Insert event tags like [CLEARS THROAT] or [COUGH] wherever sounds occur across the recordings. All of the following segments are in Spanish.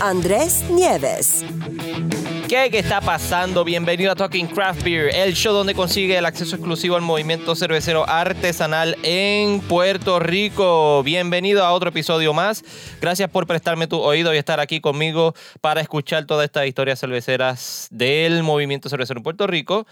Andrés Nieves. ¿Qué, ¿Qué está pasando? Bienvenido a Talking Craft Beer, el show donde consigue el acceso exclusivo al movimiento cervecero artesanal en Puerto Rico. Bienvenido a otro episodio más. Gracias por prestarme tu oído y estar aquí conmigo para escuchar todas estas historias cerveceras del movimiento cervecero en Puerto Rico.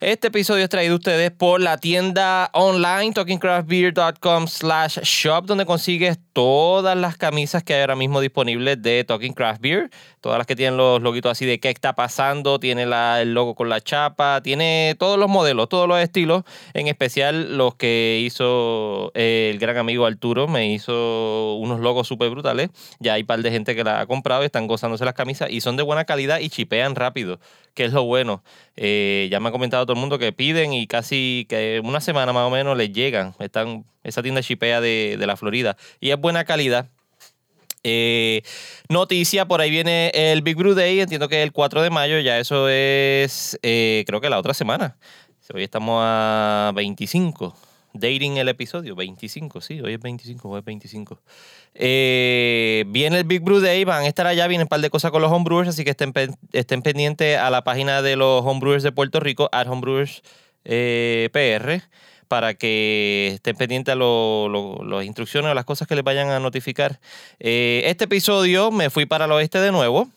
Este episodio es traído a ustedes por la tienda online talkingcraftbeer.com slash shop donde consigues todas las camisas que hay ahora mismo disponibles de Talking Craft Beer. Todas las que tienen los loguitos así de qué está pasando, tiene el logo con la chapa, tiene todos los modelos, todos los estilos, en especial los que hizo eh, el gran amigo Arturo, me hizo unos logos súper brutales. Ya hay un par de gente que la ha comprado y están gozándose las camisas y son de buena calidad y chipean rápido, que es lo bueno. Eh, ya me ha comentado todo el mundo que piden y casi que una semana más o menos les llegan. Están, esa tienda chipea de, de la Florida y es buena calidad. Eh, noticia, por ahí viene el Big Brew Day, entiendo que es el 4 de mayo, ya eso es, eh, creo que la otra semana. Hoy estamos a 25, dating el episodio, 25, sí, hoy es 25, hoy es 25. Eh, viene el Big Brew Day, van a estar allá, vienen un par de cosas con los homebrewers, así que estén, estén pendientes a la página de los homebrewers de Puerto Rico, at homebrewers PR para que estén pendientes a las instrucciones o las cosas que les vayan a notificar. Eh, este episodio me fui para el oeste de nuevo.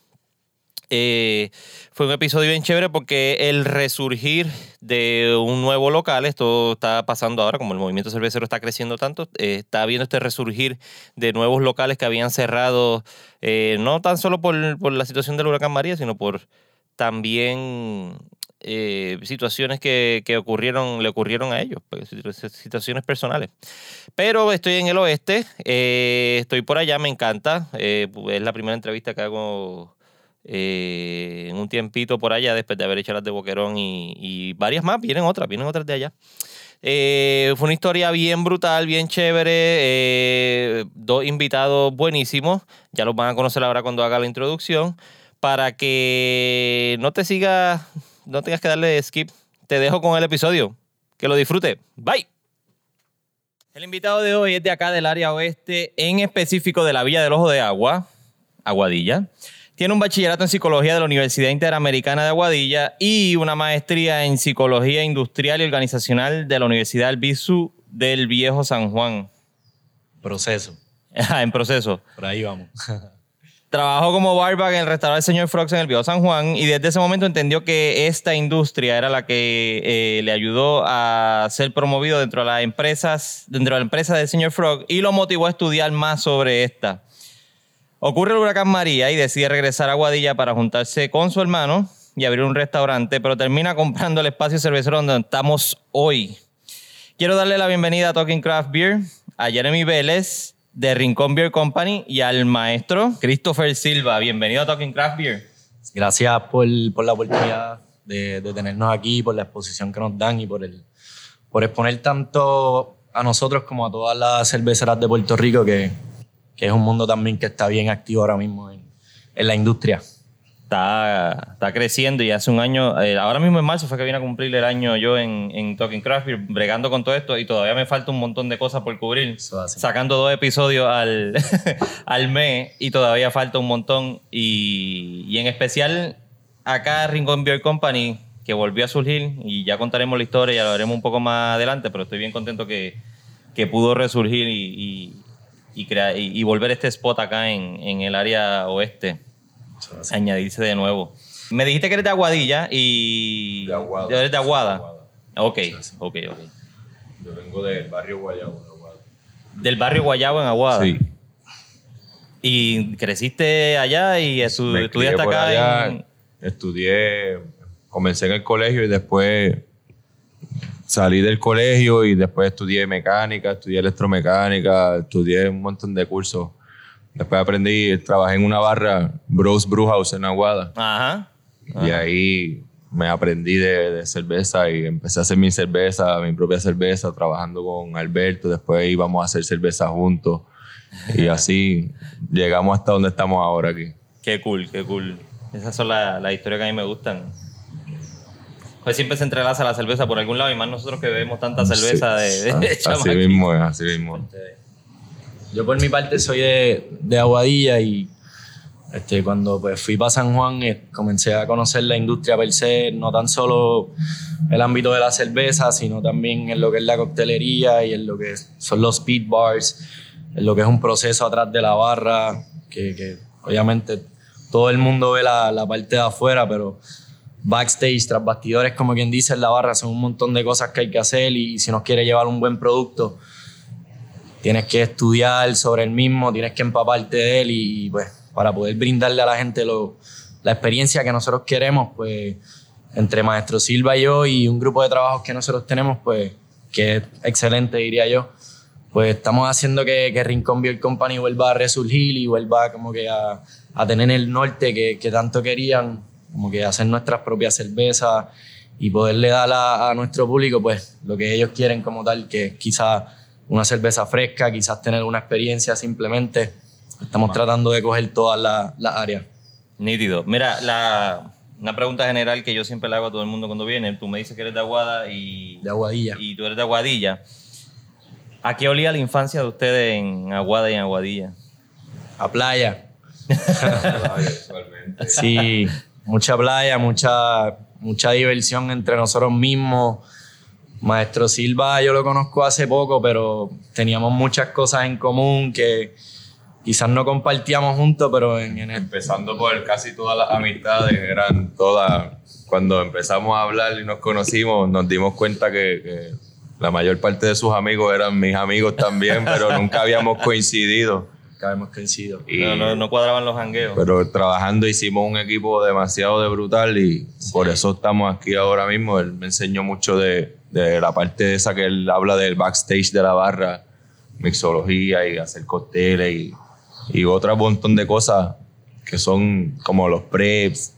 Eh, fue un episodio bien chévere porque el resurgir de un nuevo local, esto está pasando ahora, como el movimiento cervecero está creciendo tanto, eh, está viendo este resurgir de nuevos locales que habían cerrado, no tan solo por, por la situación del huracán María, sino por también eh, situaciones que, que, ocurrieron, le ocurrieron a ellos, pues, situaciones personales. Pero estoy en el oeste, eh, estoy por allá, me encanta. Eh, es la primera entrevista que hago en un tiempito por allá, después de haber hecho las de Boquerón y, y varias más, vienen otras, vienen otras de allá. fue una historia bien brutal, bien chévere. dos invitados buenísimos. Ya los van a conocer ahora cuando haga la introducción. Para que no te sigas no tengas que darle skip. Te dejo con el episodio. Que lo disfrute. Bye. El invitado de hoy es de acá del área oeste, en específico de la Villa del Ojo de Agua, Aguadilla. Tiene un bachillerato en psicología de la Universidad Interamericana de Aguadilla y una maestría en psicología industrial y organizacional de la Universidad Albizu del Viejo San Juan. Proceso. [LAUGHS] en proceso. Por ahí vamos. [LAUGHS] Trabajó como barback en el restaurante Señor Frogs en el Viejo San Juan y desde ese momento entendió que esta industria era la que eh, le ayudó a ser promovido dentro de las empresas, dentro de la empresa del Señor Frog y lo motivó a estudiar más sobre esta. Ocurre el huracán María y decide regresar a Guadilla para juntarse con su hermano y abrir un restaurante, pero termina comprando el espacio cervecero donde estamos hoy. Quiero darle la bienvenida a Talking Craft Beer, a Jeremy Vélez, de Rincón Beer Company y al maestro Christopher Silva. Bienvenido a Talking Craft Beer. Gracias por, por la oportunidad de, de, tenernos aquí, por la exposición que nos dan y por, el, por exponer tanto a nosotros como a todas las cerveceras de Puerto Rico, que, que es un mundo también que está bien activo ahora mismo en, en la industria está, está creciendo y hace un año, eh, ahora mismo en marzo fue que vine a cumplir el año yo en, en Talking Craft bregando con todo esto y todavía me falta un montón de cosas por cubrir, sacando dos episodios al, [LAUGHS] al mes y todavía falta un montón. Y, y en especial acá Rincón Beer Company que volvió a surgir y ya contaremos la historia y ya lo veremos un poco más adelante, pero estoy bien contento que, que pudo resurgir y, y, crear, y, volver este spot acá en, en el área oeste añadirse de nuevo. Me dijiste que eres de Aguadilla y... De Aguada. Eres de Aguada. Ok, ok, ok. Yo vengo del barrio Guayabo, de Aguada. Del barrio Guayabo en Aguada. Sí. ¿Y creciste allá y estudiaste acá? Allá, en... Estudié, comencé en el colegio y después salí del colegio y después estudié mecánica, estudié electromecánica, estudié un montón de cursos. Después aprendí, trabajé en una barra Bros Brewhouse en Aguada. Ajá. Y ahí me aprendí de, de cerveza y empecé a hacer mi cerveza, mi propia cerveza, trabajando con Alberto. Después íbamos a hacer cerveza juntos. Y [LAUGHS] así llegamos hasta donde estamos ahora aquí. Qué cool, qué cool. Esas son las las historias que a mí me gustan. Pues siempre se entrelaza la cerveza por algún lado y más nosotros que bebemos tanta cerveza de, de, Ah, [LAUGHS] así mismo es, así mismo. Yo por mi parte soy de, de Aguadilla y este, cuando pues, fui para San Juan eh, comencé a conocer la industria per se, no tan solo el ámbito de la cerveza, sino también en lo que es la coctelería y en lo que son los speed bars, en lo que es un proceso atrás de la barra, que, obviamente todo el mundo ve la, la parte de afuera, pero backstage, tras bastidores, como quien dice, en la barra son un montón de cosas que hay que hacer y si nos quiere llevar un buen producto, tienes que estudiar sobre el mismo, tienes que empaparte de él y, y, pues para poder brindarle a la gente lo- la experiencia que nosotros queremos, pues entre Maestro Silva y yo y un grupo de trabajos que nosotros tenemos, pues que es excelente diría yo, pues estamos haciendo que, que Rincón Beer Company vuelva a resurgir y vuelva como que a, a tener el norte que, que tanto querían, como que hacer nuestras propias cervezas y poderle dar a, a nuestro público pues lo que ellos quieren como tal, que es quizás una cerveza fresca, quizás tener una experiencia simplemente. Estamos tratando de coger todas las las áreas. Nítido. Mira, la, una pregunta general que yo siempre le hago a todo el mundo cuando viene. Tú me dices que eres de Aguada y, De Aguadilla. y tú eres de Aguadilla. ¿A qué olía la infancia de ustedes en Aguada y en Aguadilla? A playa. [LAUGHS] Sí, mucha playa, mucha, mucha diversión entre nosotros mismos. Maestro Silva yo lo conozco hace poco, pero teníamos muchas cosas en común que quizás no compartíamos juntos, pero en, en el- Empezando por casi todas las amistades, eran todas. Cuando empezamos a hablar y nos conocimos, nos dimos cuenta que, que la mayor parte de sus amigos eran mis amigos también, pero [LAUGHS] nunca habíamos coincidido. que hemos crecido. Y- No, no, no cuadraban los jangueos. Pero trabajando hicimos un equipo demasiado de brutal y por eso estamos aquí ahora mismo. Él me enseñó mucho de, de la parte esa que él habla del backstage de la barra, mixología y hacer cócteles y, y otro montón de cosas que son como los preps.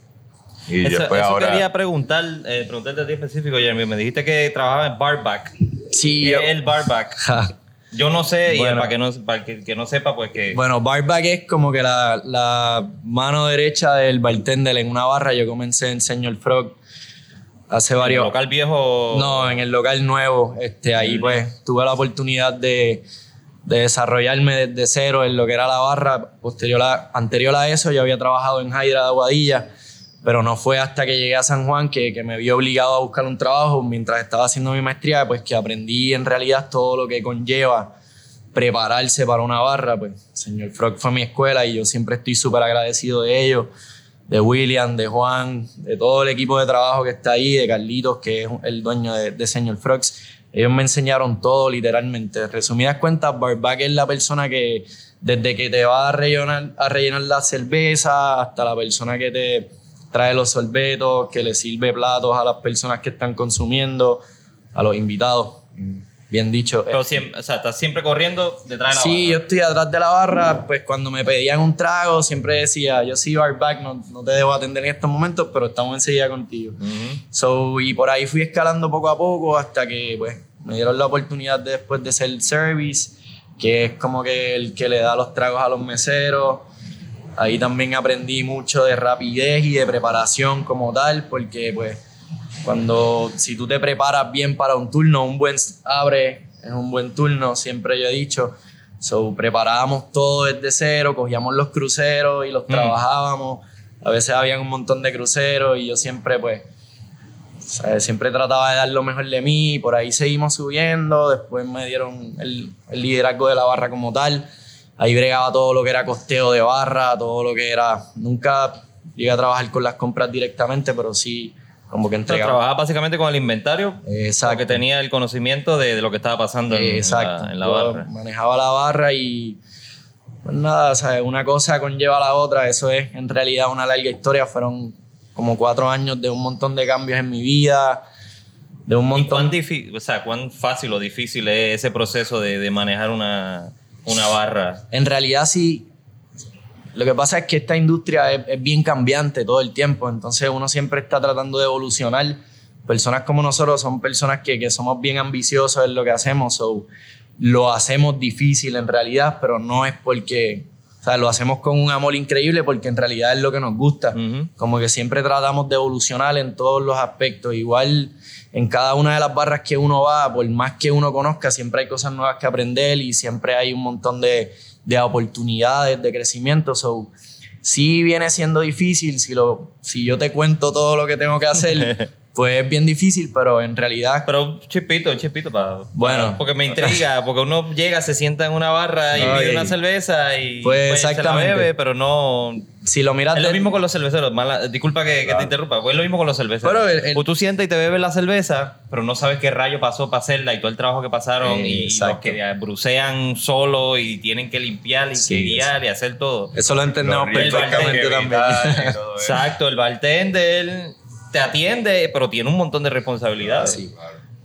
Y Eso, después eso ahora... quería preguntar, eh, preguntarte a ti específico, Jeremy. Me dijiste que trabajaba en barback. Sí, ¿Qué yo- el barback? [LAUGHS] Yo no sé, y para que no, para que, que no sepa, pues que... Bueno, barback es como que la, la mano derecha del bartender en una barra. Yo comencé en Señor Frog hace el varios... local viejo... No, en el local nuevo. Este, ahí pues tuve la oportunidad de, de desarrollarme desde cero en lo que era la barra. Posterior a, anterior a eso yo había trabajado en Hydra de Aguadilla, pero no fue hasta que llegué a San Juan que, que me vi obligado a buscar un trabajo mientras estaba haciendo mi maestría, pues que aprendí en realidad todo lo que conlleva prepararse para una barra. Pues señor Frog fue mi escuela y yo siempre estoy súper agradecido de ellos de William, de Juan, de todo el equipo de trabajo que está ahí, de Carlitos, que es el dueño de, Señor Frogs. Ellos me enseñaron todo literalmente. Resumidas cuentas, Barback es la persona que desde que te va a rellenar, a rellenar la cerveza hasta la persona que te trae los sorbetos, que le sirve platos a las personas que están consumiendo, a los invitados. Bien dicho. Pero Eh, siempre, o sea, estás siempre corriendo detrás de la Sí, yo barra. estoy atrás de la barra, pues cuando me pedían un trago siempre decía, yo soy barback, no, no te debo atender en estos momentos, pero estamos enseguida contigo. Ujú. So, y por ahí fui escalando poco a poco hasta que pues, me dieron la oportunidad de, después de ser service, que es como que el que le da los tragos a los meseros. Ahí también aprendí mucho de rapidez y de preparación como tal, porque pues cuando si tú te preparas bien para un turno, un buen abre es un buen turno, siempre yo he dicho. So, preparábamos todo desde cero, cogíamos los cruceros y los trabajábamos. A veces habían un montón de cruceros y yo siempre pues sea, siempre trataba de dar lo mejor de mí por ahí seguimos subiendo. Después me dieron el, el liderazgo de la barra como tal. Ahí bregaba todo lo que era costeo de barra, todo lo que era. Nunca llegué a trabajar con las compras directamente, pero sí como que entregaba. trabajaba básicamente con el inventario, Exacto. porque tenía el conocimiento de, de lo que estaba pasando en, en Exacto. la, en la Yo barra. Manejaba la barra y pues nada, sea, una cosa conlleva a la otra. Eso es en realidad una larga historia. Fueron como cuatro años de un montón de cambios en mi vida, de un ¿Y montón cuán, difí- o sea, cuán fácil o difícil es ese proceso de, de manejar una, una barra? En realidad sí, Lo que pasa es que esta industria es, es bien cambiante todo el tiempo, entonces uno siempre está tratando de evolucionar. Personas como nosotros son personas que, que somos bien ambiciosos en lo que hacemos, so, lo hacemos difícil en realidad, pero no es porque, o sea, lo hacemos con un amor increíble porque en realidad es lo que nos gusta. Como que siempre tratamos de evolucionar en todos los aspectos. Igual en cada una de las barras que uno va, por más que uno conozca, siempre hay cosas nuevas que aprender y siempre hay un montón de, de oportunidades de crecimiento. So, sí viene siendo difícil, si, lo, si yo te cuento todo lo que tengo que hacer, [LAUGHS] pues es bien difícil, pero en realidad Pero un chispito, un chispito para. Bueno. Porque me intriga, [LAUGHS] porque uno llega, se sienta en una barra y pide una cerveza y Pues, se la exactamente. bebe, pero no. si lo miras Es lo mismo con los cerveceros. mala- disculpa que, que te interrumpa. Pues es lo mismo con los cerveceros. Pero el- el- Pues tú sientas y te bebes la cerveza, pero no sabes qué rayo pasó para hacerla y todo el trabajo que pasaron Eh, y los exacto. que brucean solo y tienen que limpiar y Sí, que guiar y hacer todo. Eso lo entendemos Los perfectamente también. [LAUGHS] Exacto, el bartender te atiende, pero tiene un montón de responsabilidades. Sí.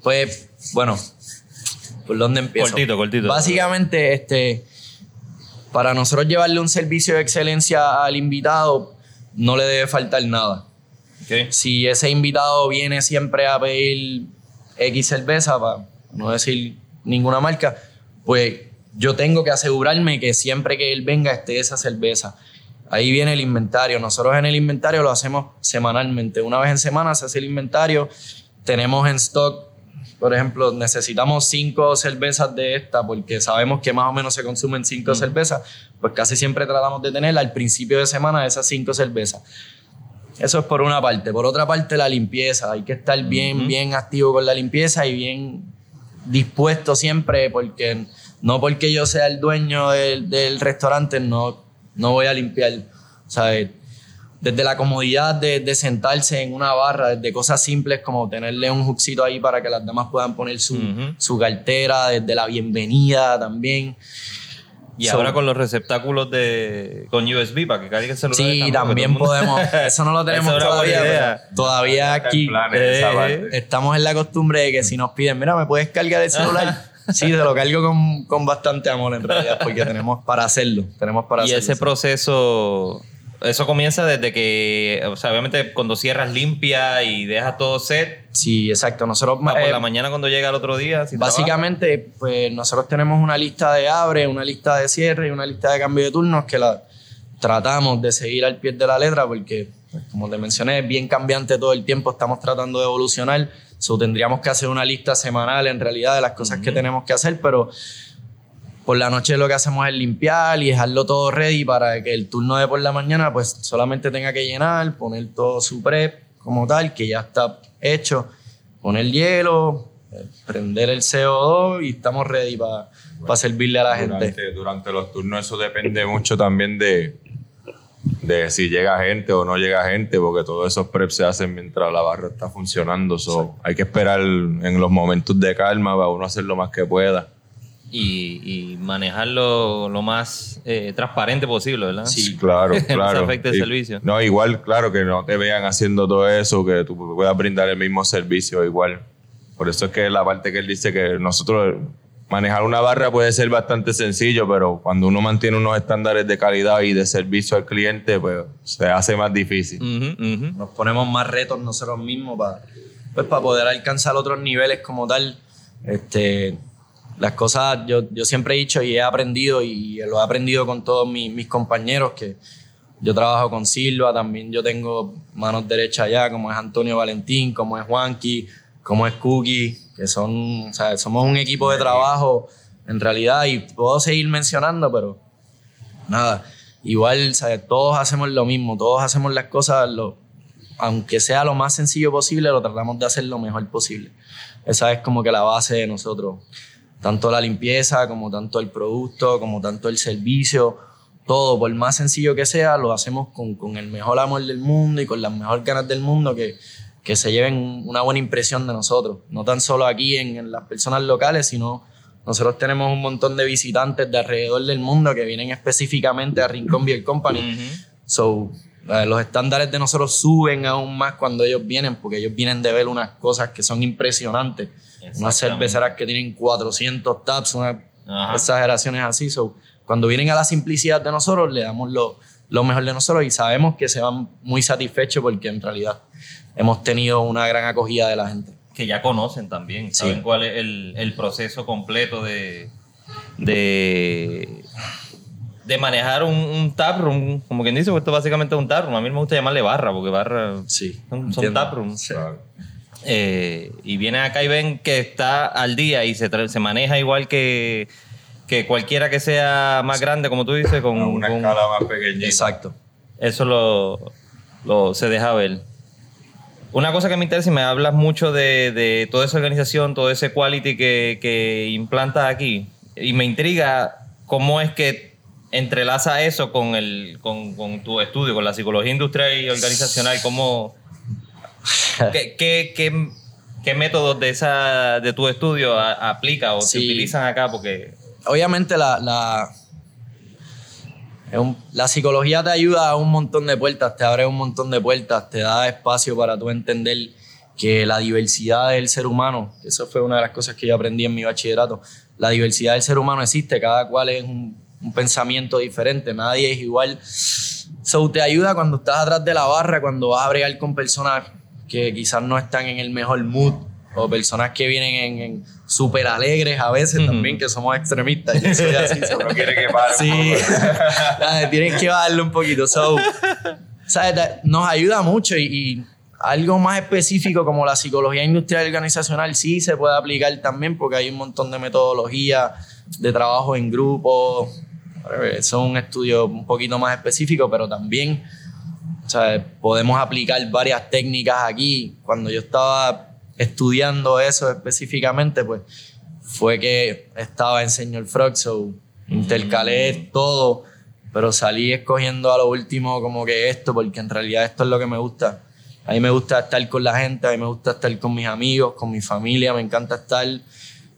Pues, bueno, ¿por dónde empiezo? Cortito, cortito. Básicamente, este, para nosotros llevarle un servicio de excelencia al invitado, no le debe faltar nada. Ok. Si ese invitado viene siempre a pedir X cerveza, para no decir ninguna marca, pues yo tengo que asegurarme que siempre que él venga esté esa cerveza. Ahí viene el inventario. Nosotros en el inventario lo hacemos semanalmente. Una vez en semana se hace el inventario. Tenemos en stock, por ejemplo, necesitamos cinco cervezas de esta porque sabemos que más o menos se consumen cinco cervezas. Pues casi siempre tratamos de tener al principio de semana esas cinco cervezas. Eso es por una parte. Por otra parte, la limpieza. Hay que estar bien, bien activo con la limpieza y bien dispuesto siempre, porque no porque yo sea el dueño del, del restaurante, no, no voy a limpiar. ¿sabes? Desde la comodidad de, de sentarse en una barra, desde cosas simples como tenerle un juxito ahí para que las damas puedan poner su, Ujú. su cartera, desde la bienvenida también. Y So- ahora con los receptáculos de con USB para que cargue el celular. Sí, también podemos. Eso no lo [LAUGHS] tenemos todavía. Todavía aquí Eh, estamos en la costumbre de que si nos piden, mira, ¿me puedes cargar el celular? [LAUGHS] sí, te lo cargo con, con bastante amor en realidad, porque tenemos para hacerlo. Tenemos para Y hacerlo. ese proceso, eso comienza desde que, o sea, obviamente cuando cierras limpia y dejas todo set, Sí, exacto. Nosotros para por eh, la mañana cuando llega el otro día. si Básicamente, pues nosotros tenemos una lista de abre, una lista de cierre y una lista de cambio de turnos que la tratamos de seguir al pie de la letra porque, pues, como te mencioné, es bien cambiante todo el tiempo, estamos tratando de evolucionar, so, tendríamos que hacer una lista semanal en realidad de las cosas que tenemos que hacer, pero por la noche lo que hacemos es limpiar y dejarlo todo ready para que el turno de por la mañana pues solamente tenga que llenar, poner todo su prep como tal, que ya está hecho, poner hielo, eh, prender el CO2 y estamos ready para servirle a la gente. Durante, durante los turnos eso depende mucho también de, de si llega gente o no llega gente, porque todos esos preps se hacen mientras la barra está funcionando. So, hay que esperar en los momentos de calma para uno hacer lo más que pueda. Y, y manejarlo lo más eh, transparente posible, ¿verdad? Sí, claro, [LAUGHS] No se claro. afecte el Y- servicio. No, igual, claro, que no te vean haciendo todo eso, que tú puedas brindar el mismo servicio igual. Por eso es que la parte que él dice que nosotros manejar una barra puede ser bastante sencillo, pero cuando uno mantiene unos estándares de calidad y de servicio al cliente, pues se hace más difícil. Ujú, ujú. Nos ponemos más retos nosotros mismos para pues, para poder alcanzar otros niveles como tal. Este, las cosas, yo, yo siempre he dicho y he aprendido y lo he aprendido con todos mis, mis compañeros que yo trabajo con Silva, también yo tengo manos derechas allá, como es Antonio Valentín, como es Juanqui, como es Cookie, que son, o sea, somos un equipo de trabajo en realidad y puedo seguir mencionando, pero nada, igual, ¿sabes? todos hacemos lo mismo, todos hacemos las cosas, lo, aunque sea lo más sencillo posible, lo tratamos de hacer lo mejor posible. Esa es como que la base de nosotros. Tanto la limpieza, como tanto el producto, como tanto el servicio, todo, por más sencillo que sea, lo hacemos con, con el mejor amor del mundo y con las mejores ganas del mundo que, que se lleven una buena impresión de nosotros. No tan solo aquí en, en las personas locales, sino nosotros tenemos un montón de visitantes de alrededor del mundo que vienen específicamente a Rincón Beer Company. Ujú. So, eh, los estándares de nosotros suben aún más cuando ellos vienen, porque ellos vienen de ver unas cosas que son impresionantes. Unas cerveceras que tienen 400 taps, unas Ajá. exageraciones así. So, cuando vienen a la simplicidad de nosotros, le damos lo, lo mejor de nosotros y sabemos que se van muy satisfechos porque en realidad hemos tenido una gran acogida de la gente. Que ya conocen también, saben cuál es el, el proceso completo de, de, de manejar un, un taproom, como quien dice, pues esto básicamente es un taproom. A mí me gusta llamarle barra, porque barra Sí, son, son taprooms. Eh, y vienen acá y ven que está al día y se, se maneja igual que, que cualquiera que sea más grande, como tú dices, con, A una con- escala más pequeñita. Exacto. eso lo, lo- se deja ver. Una cosa que me interesa y me hablas mucho de, de toda esa organización, todo ese quality que, que implantas aquí, y me intriga cómo es que entrelaza eso con, el, con, con tu estudio, con la psicología industrial y organizacional, cómo, [LAUGHS] ¿Qué, qué, qué- qué métodos de, esa, de tu estudio a- aplica o se Sí. utilizan acá? Porque obviamente la, la, la psicología te ayuda a un montón de puertas, te abre un montón de puertas, te da espacio para tú entender que la diversidad del ser humano, que eso fue una de las cosas que yo aprendí en mi bachillerato, la diversidad del ser humano existe, cada cual es un, un pensamiento diferente, nadie es igual. So, te ayuda cuando estás atrás de la barra, cuando vas a bregar con personas que quizás no están en el mejor mood o personas que vienen en, en súper alegres a veces también, que somos extremistas. Yo soy [LAUGHS] así, No quiere que pare. Sí, [LAUGHS] Dale, tienes que bajarle un poquito. So, [LAUGHS] ¿sabes? Nos ayuda mucho y, y algo más específico como la psicología industrial organizacional sí se puede aplicar también porque hay un montón de metodología de trabajo en grupo. Eso es un estudio un poquito más específico, pero también ¿sabes? podemos aplicar varias técnicas aquí. Cuando yo estaba estudiando eso específicamente, pues fue que estaba en Señor Frog, so intercalé todo, pero salí escogiendo a lo último como que esto, porque en realidad esto es lo que me gusta. A mí me gusta estar con la gente, a mí me gusta estar con mis amigos, con mi familia, me encanta estar.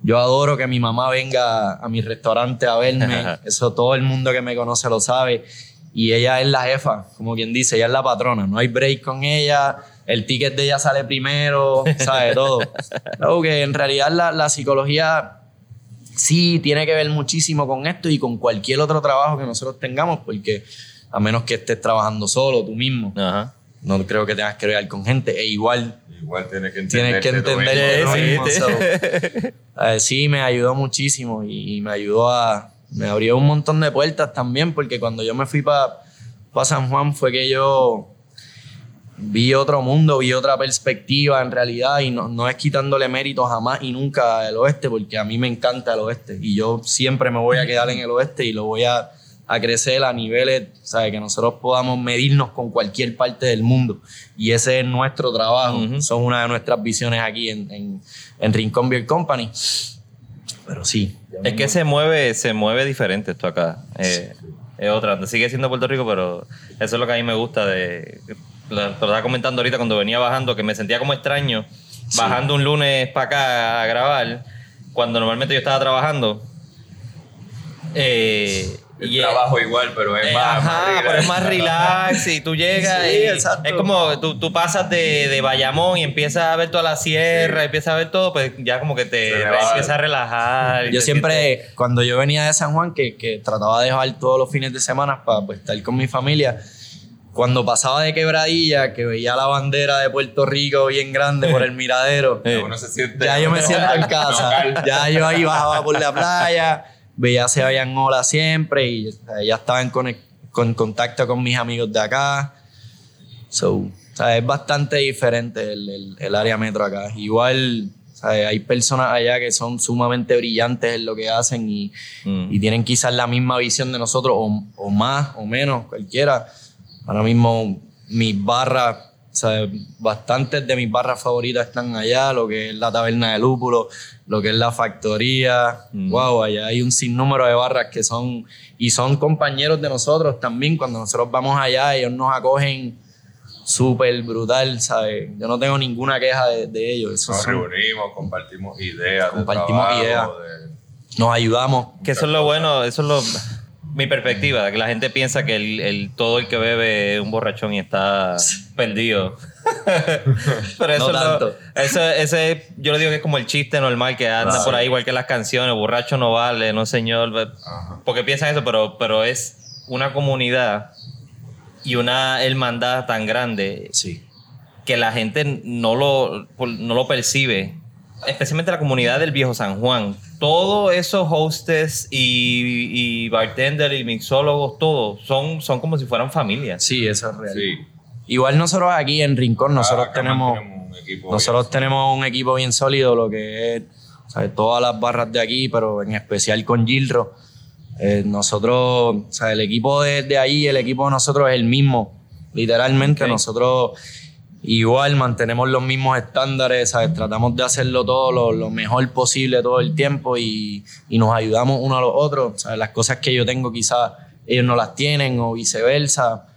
Yo adoro que mi mamá venga a mi restaurante a verme, [LAUGHS] eso todo el mundo que me conoce lo sabe. Y ella es la jefa, como quien dice, ella es la patrona, no hay break con ella, el ticket de ella sale primero, sabe todo. [LAUGHS] Luego que en realidad la, la psicología sí tiene que ver muchísimo con esto y con cualquier otro trabajo que nosotros tengamos, porque a menos que estés trabajando solo tú mismo, Ajá. no creo que tengas que ver con gente. E igual Igual tienes que entender. tienes que entender mismo. so, [LAUGHS] eh, sí, me ayudó muchísimo y, y me ayudó a... Me abrió un montón de puertas también, porque cuando yo me fui para San Juan fue que yo vi otro mundo, vi otra perspectiva en realidad y no, no es quitándole mérito jamás y nunca al oeste, porque a mí me encanta el oeste y yo siempre me voy a quedar en el oeste y lo voy a, a crecer a niveles, ¿sabes? que nosotros podamos medirnos con cualquier parte del mundo y ese es nuestro trabajo, Ujú. son una de nuestras visiones aquí en, en, en Rincón Beer Company. Pero sí. Es que se mueve, se mueve diferente esto acá. Eh, es otra. Sigue siendo Puerto Rico, pero eso es lo que a mí me gusta de. Lo, te lo estaba comentando ahorita cuando venía bajando, que me sentía como extraño bajando un lunes para acá a grabar, cuando normalmente yo estaba trabajando. Eh, El y- trabajo igual, pero es eh, más. ajá, más relax. pero es más relax y tú llegas Sí, y exacto. es como tú, tú pasas de, de Bayamón y empiezas a ver toda la sierra, Sí. empiezas a ver todo, pues ya como que te empiezas a relajar. Yo siempre, cuando yo venía de San Juan, que, que trataba de dejar todos los fines de semana para pues, estar con mi familia, cuando pasaba de quebradilla, que veía la bandera de Puerto Rico bien grande por el [LAUGHS] miradero, Eh. Uno se siente. ya yo me siento en casa. Ya yo ahí bajaba por la playa, veía se habían olas siempre y ya estaba en conec- con contacto con mis amigos de acá. So, o sea, es bastante diferente el, el- el área metro acá. Igual, o sea, hay personas allá que son sumamente brillantes en lo que hacen y, Mm. y tienen quizás la misma visión de nosotros o, o más o menos, cualquiera. Ahora mismo mis barras, o sea, bastantes de mis barras favoritas están allá, lo que es la taberna de lúpulo, lo que es la factoría. Mm. Wow, allá hay un sinnúmero de barras que son, y son compañeros de nosotros también. Cuando nosotros vamos allá, ellos nos acogen súper brutal, ¿sabes? Yo no tengo ninguna queja de, de ellos. Nos son- reunimos, compartimos ideas. de Compartimos trabajo, ideas. de- nos ayudamos. Que eso es lo bueno, eso es lo mi perspectiva, que la gente piensa que el, el- todo el que bebe es un borrachón y está perdido. [LAUGHS] Pero eso, No tanto. eso- ese, yo le digo que es como el chiste normal que anda Claro. por ahí, igual que las canciones, borracho no vale, no señor. Ajá. Porque piensan eso, pero, pero es una comunidad y una hermandad tan grande Sí. que la gente no lo, no lo percibe, especialmente la comunidad del viejo San Juan. Todos esos hostes y, y bartender y mixólogos, todos, son, son como si fueran familias. Sí, eso es real. Sí. Igual nosotros aquí en Rincón, nosotros tenemos, un equipo nosotros bien. tenemos un equipo bien sólido, lo que es ¿sabes? todas las barras de aquí, pero en especial con Gilro. Eh, nosotros, o sea, el equipo de, de ahí, el equipo de nosotros es el mismo, literalmente. Nosotros igual mantenemos los mismos estándares, ¿sabes? tratamos de hacerlo todo lo, lo mejor posible todo el tiempo y, y nos ayudamos uno a los otros. ¿sabes? Las cosas que yo tengo quizás ellos no las tienen o viceversa.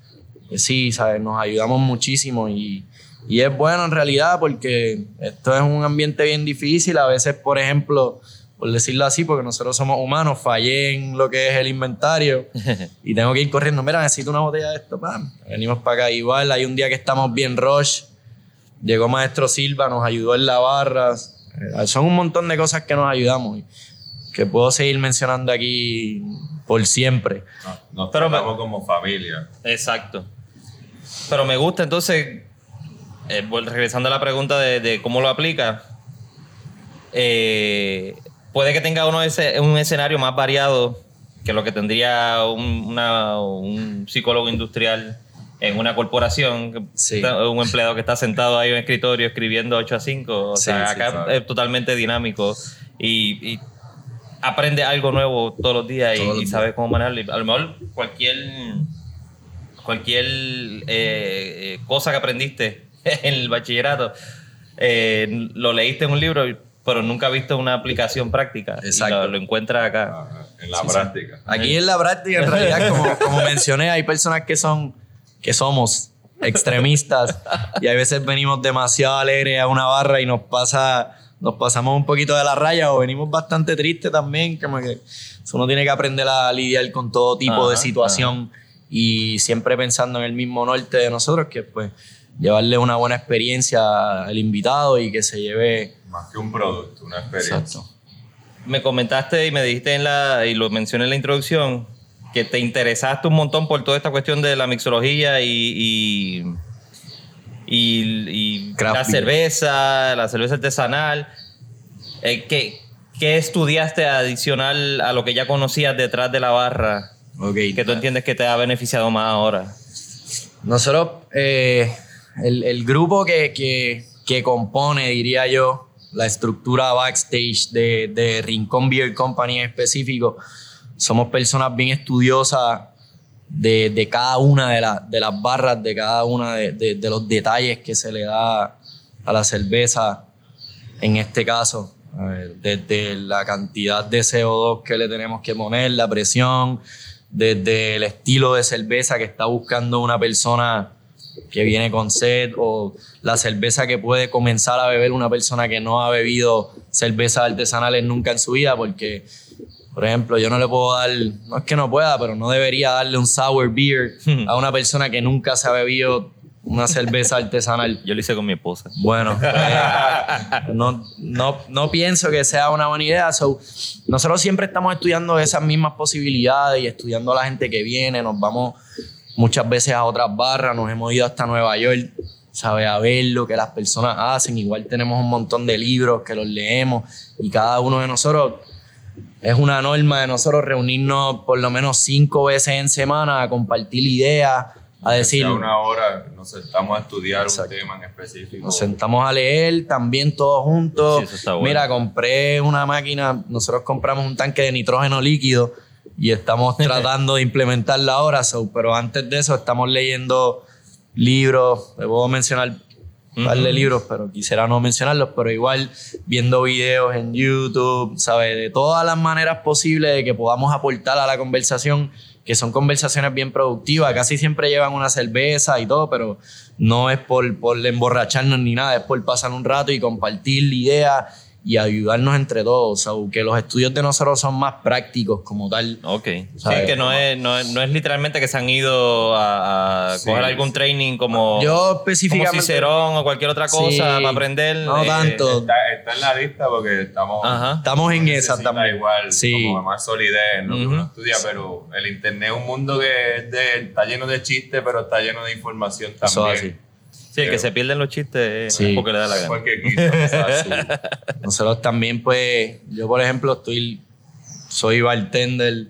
Eh, Sí, ¿sabes? nos ayudamos muchísimo y, y es bueno en realidad porque esto es un ambiente bien difícil. A veces, por ejemplo, por decirlo así, porque nosotros somos humanos, fallé en lo que es el inventario [LAUGHS] y tengo que ir corriendo. Mira, necesito una botella de esto. pam. Venimos para acá. Igual hay un día que estamos bien rush. Llegó Maestro Silva, nos ayudó en la barra. Eh, Son un montón de cosas que nos ayudamos y que puedo seguir mencionando aquí por siempre. Nos Pero me- como familia. Exacto. Pero me gusta entonces, eh, regresando a la pregunta de, de cómo lo aplica, eh, puede que tenga uno ese, un escenario más variado que lo que tendría un, una- un psicólogo industrial en una corporación, Sí. un empleado que está sentado ahí en un escritorio escribiendo 8 a 5. O Sí, sea, sí, acá claro. es totalmente dinámico y, y aprende algo nuevo todos los días y, y sabe cómo manejarlo. Y A lo mejor cualquier cualquier eh, eh, cosa que aprendiste [LAUGHS] en el bachillerato, eh, lo leíste en un libro, pero nunca viste una aplicación práctica. Y Exacto. lo, lo encuentras acá. ah, En la práctica. Aquí en la práctica, en realidad, como, como mencioné, hay personas que son, que somos extremistas y a veces venimos demasiado alegres a una barra y nos pasa, nos pasamos un poquito de la raya o venimos bastante tristes también, como que uno tiene que aprender a lidiar con todo tipo de Ajá, situación y siempre pensando en el mismo norte de nosotros, que pues llevarle una buena experiencia al invitado y que se lleve... Más que un producto, una experiencia. Exacto. Me comentaste y me dijiste en la, y lo mencioné en la introducción, que te interesaste un montón por toda esta cuestión de la mixología y, y, y- la cerveza, la cerveza artesanal. Eh, ¿qué, qué estudiaste adicional a lo que ya conocías detrás de la barra? Ok. que tú entiendes que te ha beneficiado más ahora. Nosotros, eh, el, el grupo que, que, que compone, diría yo, la estructura backstage de, de Rincón Beer Company en específico, somos personas bien estudiosas de, de cada una de, la- de las barras, de cada una de, de- los detalles que se le da a la cerveza, en este caso, a desde la cantidad de CO2 que le tenemos que poner, la presión, desde el estilo de cerveza que está buscando una persona que viene con sed o la cerveza que puede comenzar a beber una persona que no ha bebido cervezas artesanales nunca en su vida porque por ejemplo yo no le puedo dar no es que no pueda pero no debería darle un sour beer [LAUGHS] a una persona que nunca se ha bebido una cerveza artesanal Yo lo hice con mi esposa. bueno, [LAUGHS] eh, no, no, no pienso que sea una buena idea. So, nosotros siempre estamos estudiando esas mismas posibilidades y estudiando a la gente que viene. Nos vamos muchas veces a otras barras, nos hemos ido hasta Nueva York, ¿sabe? A ver lo que las personas hacen. Igual tenemos un montón de libros que los leemos y cada uno de nosotros es una norma de nosotros reunirnos por lo menos cinco veces en semana a compartir ideas, a decir, A una hora nos sentamos a estudiar Exacto. un tema en específico. nos sentamos a leer también todos juntos. Sí, eso está bueno. Mira, compré una máquina, nosotros compramos un tanque de nitrógeno líquido y estamos tratando de implementarla ahora, so, pero antes de eso estamos leyendo libros, te puedo mencionar un par de libros, pero quisiera no mencionarlos, pero igual viendo videos en YouTube, ¿sabes? De todas las maneras posibles de que podamos aportar a la conversación, que son conversaciones bien productivas, casi siempre llevan una cerveza y todo, pero no es por, por emborracharnos ni nada, es por pasar un rato y compartir ideas y ayudarnos entre todos. O sea, que los estudios de nosotros son más prácticos como tal. Ok. Sí, que no es, no, es, no es literalmente que se han ido a, a Sí, coger algún training como, Yo como específicamente... Cicerón o cualquier otra cosa Sí, para aprender. no eh, tanto. Está, está en la lista porque estamos. Ajá. Estamos en esa también. igual, Sí. como más solidez en lo que uno estudia, pero el internet es un mundo que es de- está lleno de chistes, pero está lleno de información Eso también. así. Sí, el que se pierden los chistes Sí. es porque le da la gana. Porque quizás, [LAUGHS] Nosotros también, pues, yo por ejemplo estoy, soy bartender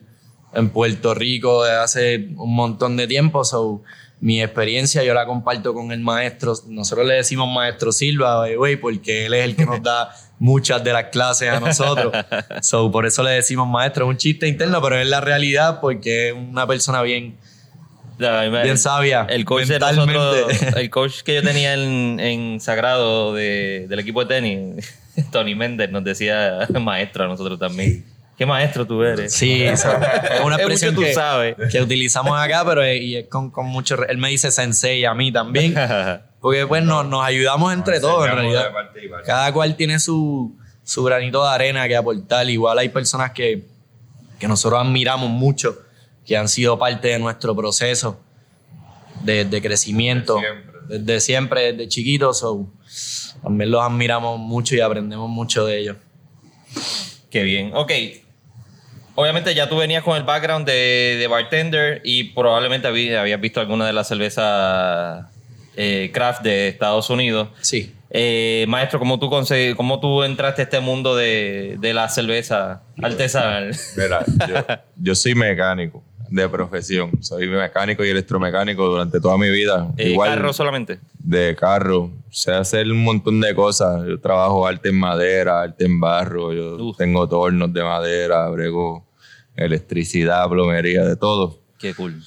en Puerto Rico desde hace un montón de tiempo, so mi experiencia yo la comparto con el maestro, nosotros le decimos maestro Silva, güey, porque él es el que nos da muchas de las clases a nosotros, [LAUGHS] so por eso le decimos maestro, es un chiste interno, pero es la realidad porque es una persona bien, Me- bien sabia. El coach de mentalmente. nosotros, [LAUGHS] el coach que yo tenía en, en Sagrado de- del equipo de tenis, [LAUGHS] Tony Méndez, nos decía maestro a nosotros también. ¿Qué maestro tú eres? Sí, es una [LAUGHS] Es expresión tú que, sabes. que utilizamos acá, pero es, y es con, con mucho... Él me dice sensei a mí también. Porque pues nos, nos ayudamos entre todos en realidad. parte parte. Cada cual tiene su, su granito de arena que aportar. Igual hay personas que, que nosotros admiramos mucho, que han sido parte de nuestro proceso de, de crecimiento. Desde siempre. Desde siempre, desde chiquitos. so, también los admiramos mucho y aprendemos mucho de ellos. Qué bien. Ok. Obviamente ya tú venías con el background de, de bartender y probablemente habí- habías visto alguna de las cervezas eh, craft de Estados Unidos. Sí. Eh, maestro, ¿cómo tú, ¿cómo tú entraste a este mundo de, de la cerveza artesanal? Mira, yo, yo soy mecánico de profesión. Soy mecánico y electromecánico durante toda mi vida. Igual ¿Carro solamente? de carro. Sé hacer un montón de cosas. Yo trabajo arte en madera, arte en barro. Yo Uf. tengo tornos de madera, brego electricidad, plomería, de todo. Qué cool.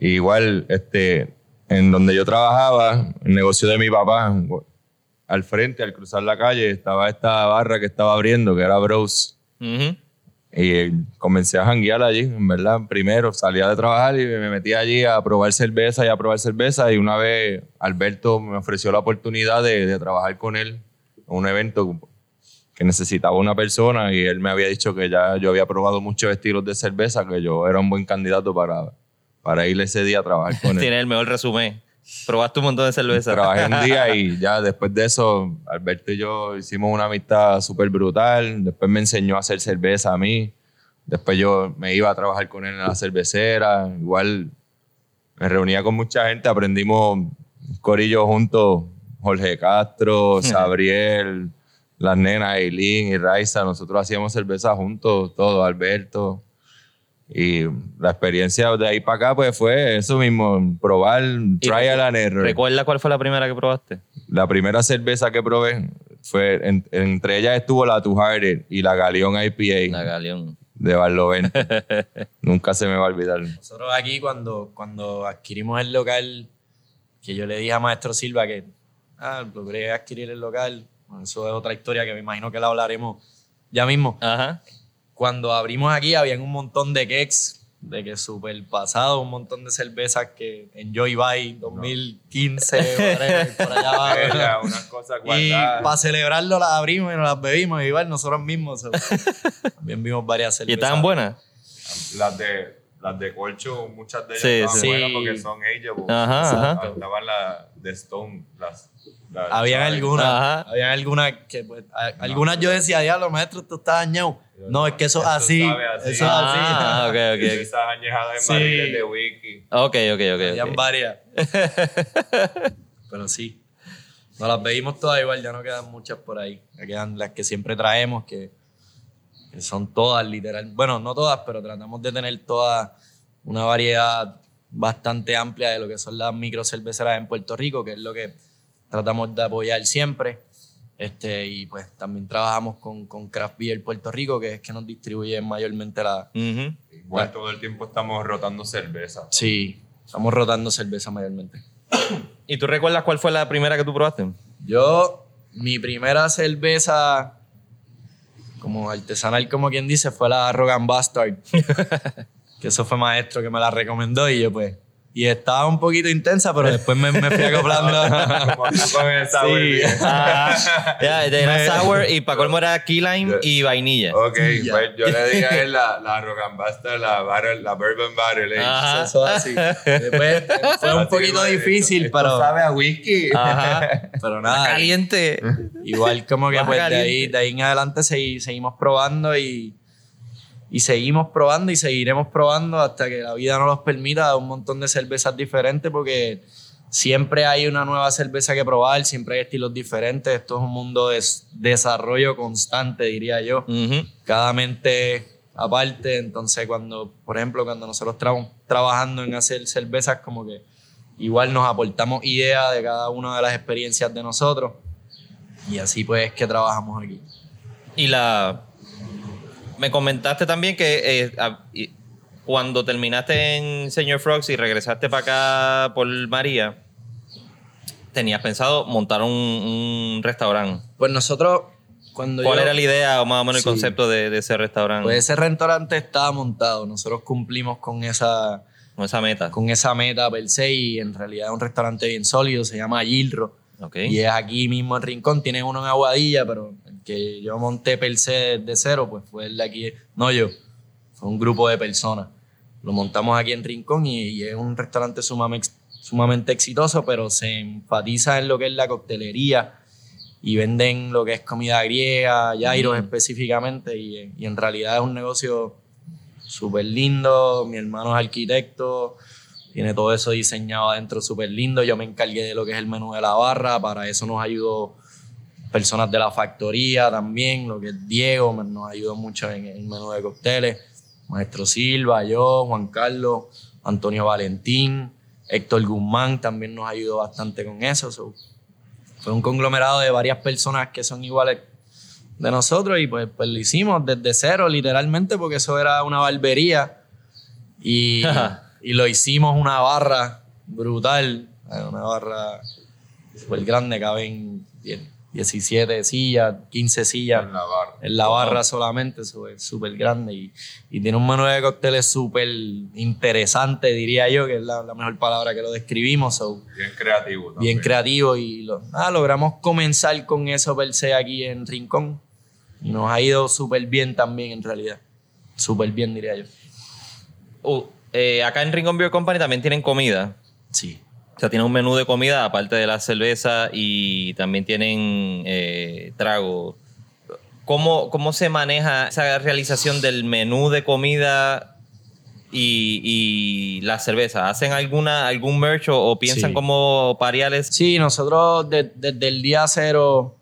Igual, este, en donde yo trabajaba, el negocio de mi papá, al frente, al cruzar la calle, estaba esta barra que estaba abriendo, que era Bros. Y comencé a janguear allí, en verdad. Primero salía de trabajar y me metí allí a probar cerveza y a probar cerveza. Y una vez Alberto me ofreció la oportunidad de, de trabajar con él en un evento que necesitaba una persona y él me había dicho que ya yo había probado muchos estilos de cerveza, que yo era un buen candidato para, para ir ese día a trabajar con [LAUGHS] él. Tiene el mejor resumen. Probaste un montón de cerveza. Trabajé un día y [LAUGHS] ya después de eso, Alberto y yo hicimos una amistad súper brutal. Después me enseñó a hacer cerveza a mí. Después yo me iba a trabajar con él en la cervecera. Igual me reunía con mucha gente. Aprendimos corillo juntos. Jorge Castro, Sabriel, las nenas Eileen y Raiza. Nosotros hacíamos cerveza juntos, todo, Alberto. Y la experiencia de ahí para acá pues fue eso mismo, probar, trial and error. ¿Recuerda cuál fue la primera que probaste? La primera cerveza que probé fue, en- entre ellas estuvo la Two Hearted y la Galeón IPA La Galeón. de Barlovento. [LAUGHS] Nunca se me va a olvidar. Nosotros aquí cuando, cuando adquirimos el local, que yo le dije a Maestro Silva que ah, logré adquirir el local, bueno, eso es otra historia que me imagino que la hablaremos ya mismo. Ajá. Cuando abrimos aquí habían un montón de cakes de que super pasado, un montón de cervezas que en Joy Buy 2015, [LAUGHS] whatever, por allá abajo. unas cosas Y para celebrarlo las abrimos y nos las bebimos, igual nosotros mismos. También vimos varias [LAUGHS] ¿Y cervezas. estaban buenas? Las de, las de Colcho, muchas de ellas Sí, estaban sí. buenas porque son ageable. Ajá, ajá. Estaban las de Stone, las... las Habían algunas, Ajá. habían algunas que, pues, a- algunas yo decía, diablo, maestro, esto está dañado. No, es que eso es así, así. eso es así. Ah, ok, ok. [LAUGHS] Esas añejadas en Sí. barriles de wiki. Ok, ok, ok. Habían varias. [LAUGHS] Pero sí. Nos las bebimos todas igual, ya no quedan muchas por ahí. Ya quedan las que siempre traemos, que, que son todas literal. Bueno, no todas, pero tratamos de tener todas una variedad bastante amplia de lo que son las micro cerveceras en Puerto Rico, que es lo que tratamos de apoyar siempre. Este, y pues también trabajamos con, con Craft Beer Puerto Rico, que es que nos distribuye mayormente la... Ujú. Igual todo el tiempo estamos rotando cerveza. Sí, estamos rotando cerveza mayormente. ¿Y tú recuerdas cuál fue la primera que tú probaste? Yo, mi primera cerveza, como artesanal, como quien dice, fue la Rogan Bastard. [LAUGHS] que eso fue maestro que me la recomendó y yo, pues, y estaba un poquito intensa, pero después me, me fui acoplando. [LAUGHS] Con el sour Sí. Ajá. Ya, era sour y para colmo era key lime y vainilla. Ok, pues yo le dije a él la, la Rock and la, barrel, la Bourbon Barrel. Ajá. Eso así. Después [LAUGHS] fue un poquito difícil, esto pero, sabe a whisky. Ajá. [LAUGHS] pero nada. Caliente. Igual como que pues de ahí, de ahí en adelante segui- seguimos probando y, y seguimos probando y seguiremos probando hasta que la vida nos los permita un montón de cervezas diferentes porque siempre hay una nueva cerveza que probar, siempre hay estilos diferentes. Esto es un mundo de desarrollo constante, diría yo. Ujú. Cada mente aparte, entonces cuando, por ejemplo, cuando nosotros estamos trabajando en hacer cervezas, como que igual nos aportamos ideas de cada una de las experiencias de nosotros y así pues es que trabajamos aquí. Y la. Me comentaste también que eh, a- y- cuando terminaste en Señor Frogs y regresaste para acá por María, tenías pensado montar un, un restaurante. Pues nosotros, cuando ¿Cuál yo- era la idea o más o menos Sí. el concepto de, de ese restaurante? Pues ese restaurante estaba montado, nosotros cumplimos con esa, con esa meta. con esa meta per se y en realidad es un restaurante bien sólido, se llama Gilro. Ok. Y es aquí mismo en Rincón, tiene uno en Aguadilla, pero que yo monté per se de cero, pues fue el de aquí, no yo, fue un grupo de personas. Lo montamos aquí en Rincón y, y es un restaurante sumamente, sumamente exitoso, pero se enfatiza en lo que es la coctelería y venden lo que es comida griega, gyros específicamente, y, y en realidad es un negocio súper lindo. Mi hermano es arquitecto, tiene todo eso diseñado adentro súper lindo. Yo me encargué de lo que es el menú de la barra, para eso nos ayudó personas de la factoría también, lo que es Diego, nos ayudó mucho en el menú de cócteles. Maestro Silva, yo, Juan Carlos, Antonio Valentín, Héctor Guzmán también nos ayudó bastante con eso. so, fue un conglomerado de varias personas que son iguales de nosotros y pues, pues lo hicimos desde cero literalmente porque eso era una barbería y, [LAUGHS] y lo hicimos una barra brutal, una barra súper grande, caben 10 17 sillas, 15 sillas En la barra. en la barra solamente, súper grande y, y tiene un menú de cócteles súper interesante, diría yo, que es la, la mejor palabra que lo describimos. so, Bien creativo. bien también. creativo y lo- nada, logramos comenzar con eso per se aquí en Rincón. Y nos ha ido súper bien también en realidad. Súper bien diría yo. Uh, eh, acá en Rincon Beer Company también tienen comida. Sí. O sea, tienen un menú de comida aparte de la cerveza y también tienen eh, trago. ¿Cómo, ¿Cómo se maneja esa realización del menú de comida y, y la cerveza? ¿Hacen alguna, algún merch o, o piensan Sí. como pariales? Sí, nosotros de- desde el día cero,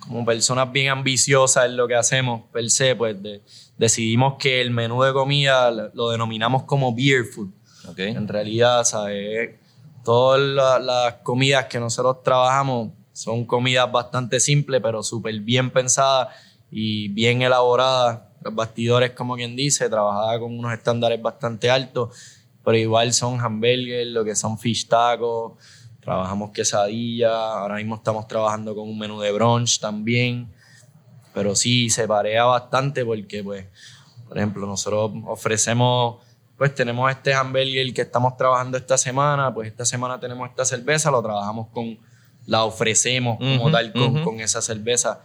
como personas bien ambiciosas en lo que hacemos, per se, pues de- decidimos que el menú de comida lo- denominamos como beer food. Ok. En realidad, ¿sabes? Todas la- las comidas que nosotros trabajamos son comidas bastante simples, pero súper bien pensadas y bien elaboradas. Los bastidores, como quien dice, trabajada con unos estándares bastante altos, pero igual son hamburgers, lo que son fish tacos, trabajamos quesadillas, ahora mismo estamos trabajando con un menú de brunch también, pero sí se parea bastante porque, pues, por ejemplo, nosotros ofrecemos, pues tenemos este hamburger que estamos trabajando esta semana, pues esta semana tenemos esta cerveza, lo trabajamos con, la ofrecemos como Ujú, tal con, ujú. con esa cerveza.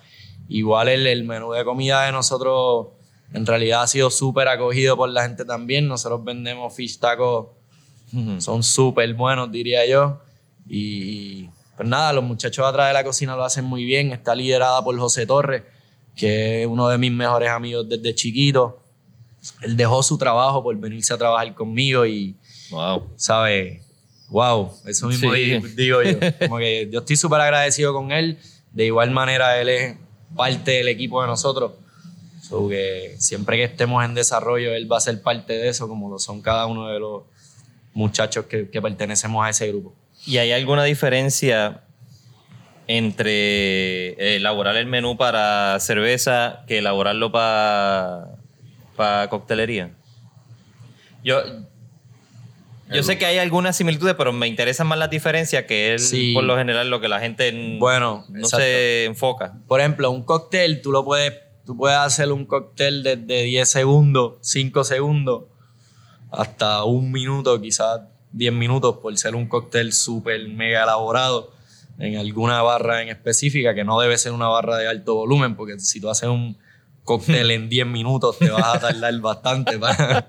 Igual el, el menú de comida de nosotros en realidad ha sido súper acogido por la gente también. Nosotros vendemos fish tacos, Ujú. son súper buenos, diría yo. Y pues nada, los muchachos atrás de la cocina lo hacen muy bien. Está liderada por José Torres, que es uno de mis mejores amigos desde chiquito. Él dejó su trabajo por venirse a trabajar conmigo y, Wow. ¿sabes? Wow, eso mismo Sí. di- digo yo. Como que yo estoy súper agradecido con él. De igual manera, él es parte del equipo de nosotros. So que siempre que estemos en desarrollo, él va a ser parte de eso, como lo son cada uno de los muchachos que, que pertenecemos a ese grupo. ¿Y hay alguna diferencia entre elaborar el menú para cerveza que elaborarlo para para coctelería? Yo, yo sé que hay algunas similitudes, pero me interesan más las diferencias que es Sí. por lo general lo que la gente Bueno, no exacto. se enfoca. Por ejemplo, un cóctel, tú lo puedes, tú puedes hacer un cóctel desde 10 segundos, 5 segundos, hasta un minuto, quizás 10 minutos por ser un cóctel súper mega elaborado en alguna barra en específica, que no debe ser una barra de alto volumen, porque si tú haces un cóctel en [LAUGHS] 10 minutos te vas a tardar bastante. para-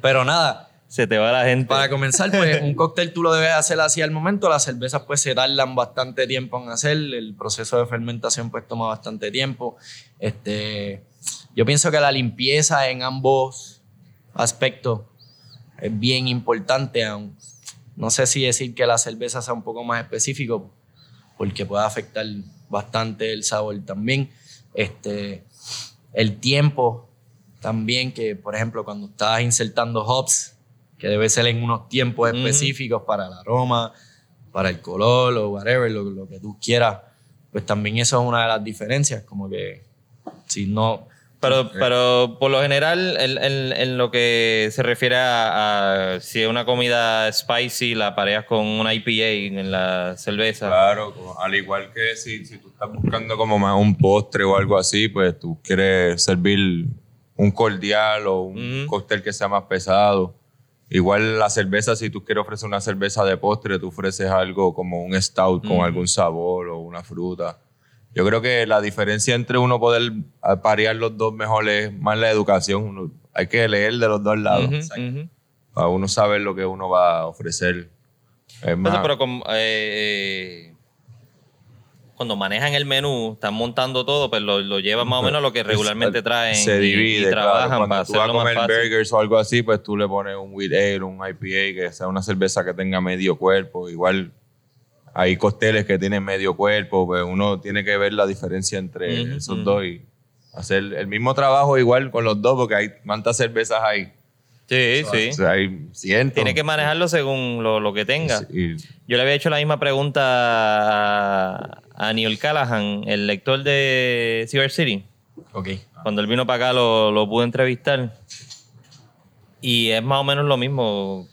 Pero nada, Se te va la gente. para comenzar, pues un cóctel tú lo debes hacer así al momento. Las cervezas pues se tardan bastante tiempo en hacer. El proceso de fermentación pues toma bastante tiempo. Este, yo pienso que la limpieza en ambos aspectos es bien importante. aun- No sé si decir que la cerveza sea un poco más específico porque puede afectar bastante el sabor también. Este, el tiempo también, que por ejemplo cuando estás insertando hops, que debe ser en unos tiempos específicos para el aroma, para el color o whatever, lo, lo que tú quieras, pues también eso es una de las diferencias, como que si no... Pero, pero por lo general, en, en- en lo que se refiere a, a si es una comida spicy, la pareas con una IPA en la cerveza. Claro, al igual que si, si tú estás buscando como más un postre o algo así, pues tú quieres servir un cordial o un cóctel que sea más pesado. Igual la cerveza, si tú quieres ofrecer una cerveza de postre, tú ofreces algo como un stout con algún sabor o una fruta. Yo creo que la diferencia entre uno poder parear los dos mejor es más la educación. Uno- hay que leer de los dos lados ujú. para uno saber lo que uno va a ofrecer. Es más- Entonces, pero como, eh, cuando manejan el menú, están montando todo, pues lo, lo llevan más o menos a lo que regularmente traen. Se divide, y, trabajan claro. para Cuando tú vas a comer burgers o algo así, pues tú le pones un wheat ale, un IPA, que sea una cerveza que tenga medio cuerpo. Igual hay costeles que tienen medio cuerpo, pues uno tiene que ver la diferencia entre Ujú, esos dos y hacer el mismo trabajo igual con los dos, porque hay cuántas cervezas hay. Sí, sí. O sea, hay cientos. Tiene que manejarlo según lo, lo que tenga. Y- Yo le había hecho la misma pregunta a, a Neil Callahan, el lector de Cigar City. Ok. Cuando él vino para acá lo, lo pude entrevistar. Y es más o menos lo mismo.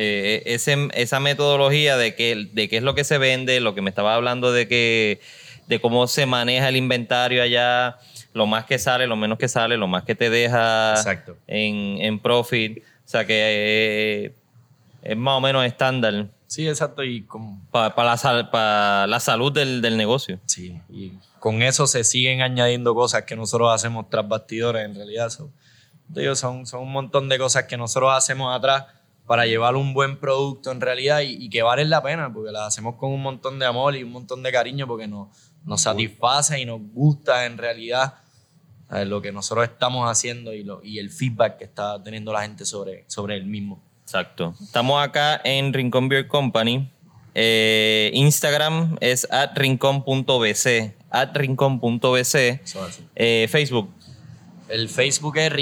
Eh, ese- esa metodología de, que, de qué es lo que se vende, lo que me estaba hablando de que de cómo se maneja el inventario allá, lo más que sale, lo menos que sale, lo más que te deja Exacto. en, en profit. O sea que eh, es más o menos estándar Sí, exacto. Y con, para la, sal- pa la salud del, del negocio. Sí, y con eso se siguen añadiendo cosas que nosotros hacemos tras bastidores en realidad. So, te digo, son, son un montón de cosas que nosotros hacemos atrás para llevar un buen producto en realidad y, y que valen la pena, porque las hacemos con un montón de amor y un montón de cariño, porque nos, nos satisface y nos gusta en realidad eh, lo que nosotros estamos haciendo y, lo, y el feedback que está teniendo la gente sobre, sobre el mismo. Exacto. Estamos acá en Rincón Beer Company. Eh, Instagram es at rincón.bc. At rincón.bc. Eh, Facebook, El Facebook es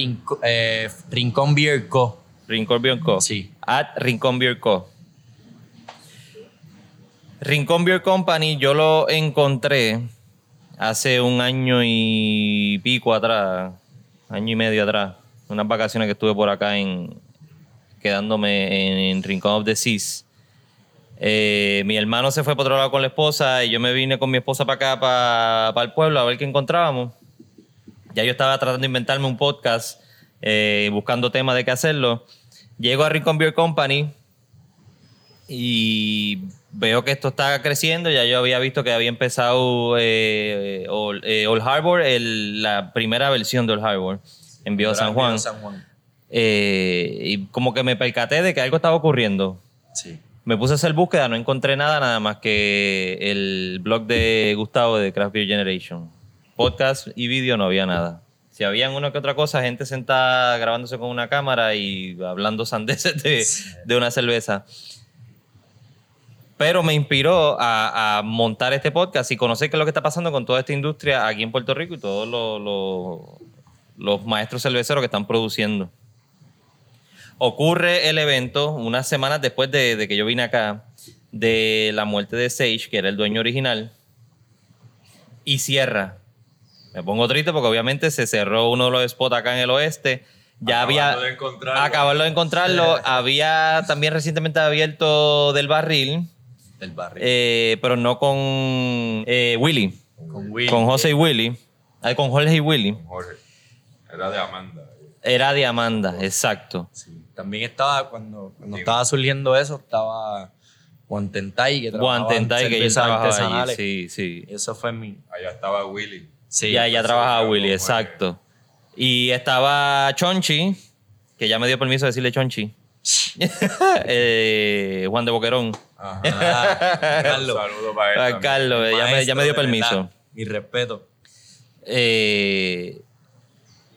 eh, Rincón Beer Co. Rincón Beer Co. Sí. At Rincón Beer Co. Rincón Beer Company yo lo encontré hace un año y pico atrás, año y medio atrás, unas vacaciones que estuve por acá en quedándome en, en Rincón of the Seas. Eh, mi hermano se fue por otro lado con la esposa y yo me vine con mi esposa para acá, para, el pueblo, a ver qué encontrábamos. Ya yo estaba tratando de inventarme un podcast, eh, buscando temas de qué hacerlo. Llego a Rincon Beer Company y veo que esto está creciendo. Ya yo había visto que había empezado eh, Old, eh, Old Harbor, el- la primera versión de Old Harbor en Bio San Juan. San Juan. Eh, y como que me percaté de que algo estaba ocurriendo. Sí. Me puse a hacer búsqueda, no encontré nada, nada más que el blog de Gustavo de Craft Beer Generation. Podcast y vídeo no había nada. Si habían una que otra cosa, gente sentada grabándose con una cámara y hablando sandeces de, una cerveza. Pero me inspiró a, montar este podcast y conocer qué es lo que está pasando con toda esta industria aquí en Puerto Rico y todos los maestros cerveceros que están produciendo. Ocurre el evento unas semanas después de, de que yo vine acá, de la muerte de Sage, que era el dueño original, y cierra. Me pongo triste porque obviamente se cerró uno de los spots acá en el oeste. Ya Acabando había. de encontrarlo. Acabarlo de encontrarlo. había también recientemente abierto del barril, Del barrio. eh, pero no con eh, Willy. con Will. Con José y Willy. Ay, con Jorge y Willy. Jorge. Era de Amanda. Era de Amanda, exacto. Sí. También estaba, cuando, cuando estaba surgiendo eso, estaba Juan Tentay, que trabajaba Juan Tentay, en que cervezas trabajaba allí. Sí, sí. Eso fue mi... Allá estaba Willy. Sí, ya, ya pues, trabajaba sí, Willy, como exacto. Y estaba Chonchi, que ya me dio permiso de decirle Chonchi. [LAUGHS] Eh, Juan de Boquerón. Ajá. Un [LAUGHS] Carlos. saludo para él. Carlos, ya me, ya Maestro, me dio permiso. Mi respeto. Eh,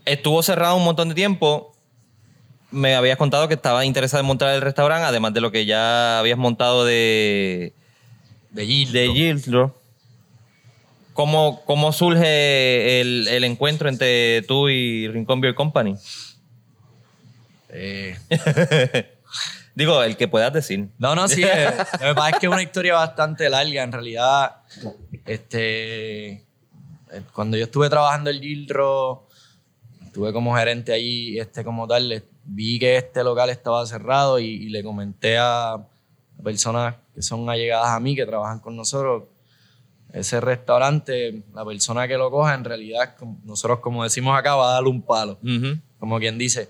estuvo cerrado un montón de tiempo. Me habías contado que estabas interesado en montar el restaurante, además de lo que ya habías montado de, De de Gildro. ¿Cómo, ¿Cómo surge el, el encuentro entre tú y Rincón Beer Company? Eh, [LAUGHS] Digo, el que puedas decir. No, no, sí. eh, [LAUGHS] Lo que pasa es que es una historia bastante larga. En realidad, este, eh, cuando yo estuve trabajando el Gildro, estuve como gerente ahí, este, como tal, vi que este local estaba cerrado y, y le comenté a personas que son allegadas a mí, que trabajan con nosotros, ese restaurante, la persona que lo coja, en realidad, nosotros como decimos acá, va a darle un palo como quien dice.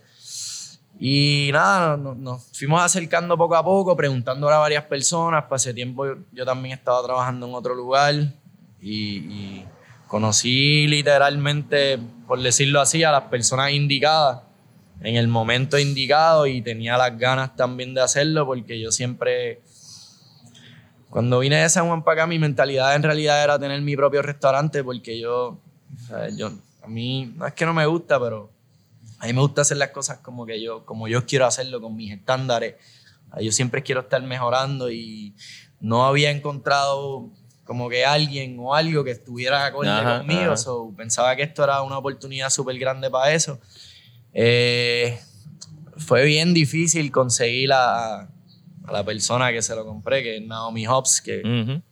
Y nada, nos, nos fuimos acercando poco a poco, preguntando a varias personas. Pasé tiempo, yo, yo también estaba trabajando en otro lugar y, y conocí literalmente, por decirlo así, a las personas indicadas en el momento indicado y tenía las ganas también de hacerlo porque yo siempre, cuando vine de San Juan para acá, mi mentalidad en realidad era tener mi propio restaurante porque yo, o sea, yo a mí no es que no me gusta, pero a mí me gusta hacer las cosas como que yo, como yo quiero hacerlo, con mis estándares. Yo siempre quiero estar mejorando y no había encontrado como que alguien o algo que estuviera acorde Ajá, conmigo. ajá. So, pensaba que esto era una oportunidad súper grande para eso. Eh, fue bien difícil conseguir a, a la persona que se lo compré, que es Naomi Hobbs, que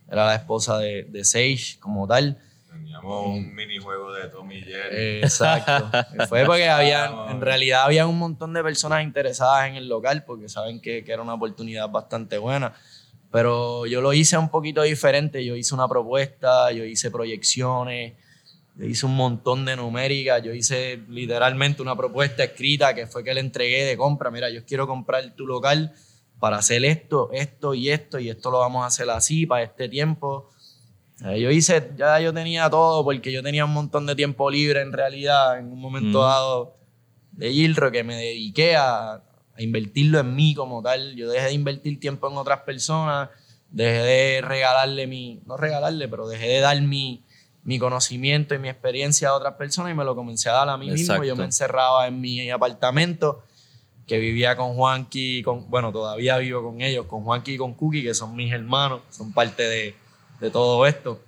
era la esposa de, de Sage como tal. Teníamos un minijuego de Tommy y Jerry. Exacto. [LAUGHS] Fue porque había, en realidad había un montón de personas interesadas en el local porque saben que, que era una oportunidad bastante buena. Pero yo lo hice un poquito diferente. Yo hice una propuesta, yo hice proyecciones, yo hice un montón de numéricas. Yo hice literalmente una propuesta escrita que fue que le entregué de compra. Mira, yo quiero comprar tu local para hacer esto, esto y esto, y esto lo vamos a hacer así para este tiempo. Eh, Yo hice, ya yo tenía todo porque yo tenía un montón de tiempo libre en realidad en un momento Mm. dado de Gilro que me dediqué a, a invertirlo en mí como tal. Yo dejé de invertir tiempo en otras personas, dejé de regalarle mi, no regalarle, pero dejé de dar mi, mi conocimiento y mi experiencia a otras personas y me lo comencé a dar a mí mismo. Yo Exacto. me encerraba en mi apartamento que vivía con Juanqui, con, bueno, todavía vivo con ellos, con Juanqui y con Cookie, que son mis hermanos, son parte de, de todo esto.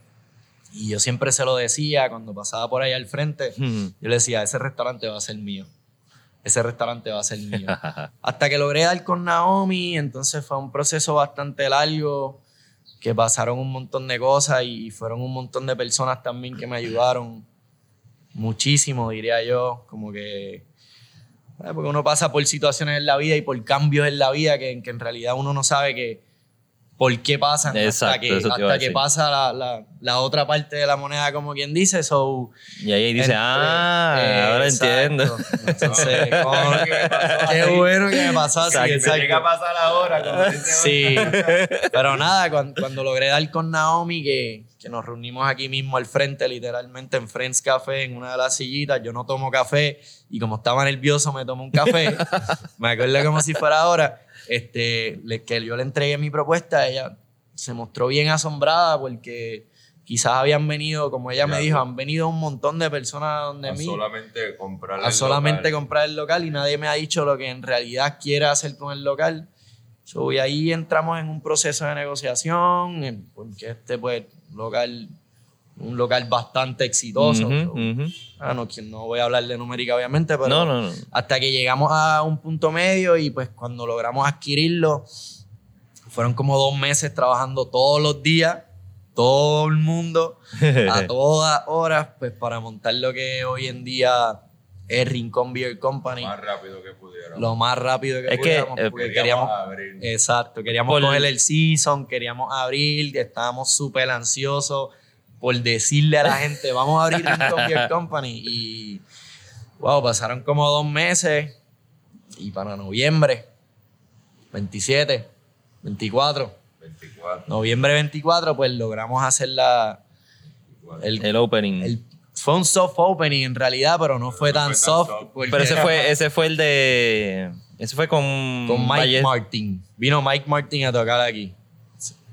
Y yo siempre se lo decía cuando pasaba por ahí al frente, Ujú. yo le decía, ese restaurante va a ser mío. Ese restaurante va a ser mío. [LAUGHS] Hasta que logré dar con Naomi, entonces fue un proceso bastante largo, que pasaron un montón de cosas y fueron un montón de personas también que me ayudaron muchísimo, diría yo, como que... eh, Porque uno pasa por situaciones en la vida y por cambios en la vida que, que en realidad uno no sabe que por qué pasan hasta Exacto, que, eso te iba a hasta que pasa la, la- la otra parte de la moneda, como quien dice. So, Y ahí dice, Entre- ah, eh, ahora exacto. entiendo. Entonces, [LAUGHS] qué bueno que me pasó así. Exacto. exacto. Me llega a pasar ahora. Sí, pero nada, cuando, cuando logré dar con Naomi, que, que nos reunimos aquí mismo al frente, literalmente en Friends Café, en una de las sillitas, yo no tomo café y como estaba nervioso me tomé un café, [LAUGHS] me acuerdo como si fuera ahora, este, le- que yo le entregué mi propuesta, ella se mostró bien asombrada porque quizás habían venido, como ella me dijo, han venido un montón de personas donde A mí solamente comprar a solamente comprar el local y nadie me ha dicho lo que en realidad quiere hacer con el local. So, y ahí entramos en un proceso de negociación, porque este pues local, un local bastante exitoso. Ujú, So, ujú. ah, no, no voy a hablar de numérica obviamente, pero no, no. hasta que llegamos a un punto medio y pues cuando logramos adquirirlo, fueron como dos meses trabajando todos los días, todo el mundo, a [LAUGHS] todas horas, pues para montar lo que hoy en día es Rincón Beer Company, Más rápido que pudiera. lo más rápido que Es que, pudiéramos, eh, porque Queríamos queríamos, abrir. exacto, queríamos Por- coger el season, queríamos abrir, estábamos súper ansiosos por decirle a la gente, [LAUGHS] vamos a abrir Rincón Beer [LAUGHS] Company y Wow, pasaron como dos meses y para noviembre, 27, 24, 24. noviembre 24, pues logramos hacer la, el, El opening. el- fue un soft opening en realidad, pero no fue tan fue tan soft. soft. porque Pero ese fue, ese fue el de. Ese fue con. con Mike Valle- Martin. Vino Mike Martin a tocar aquí.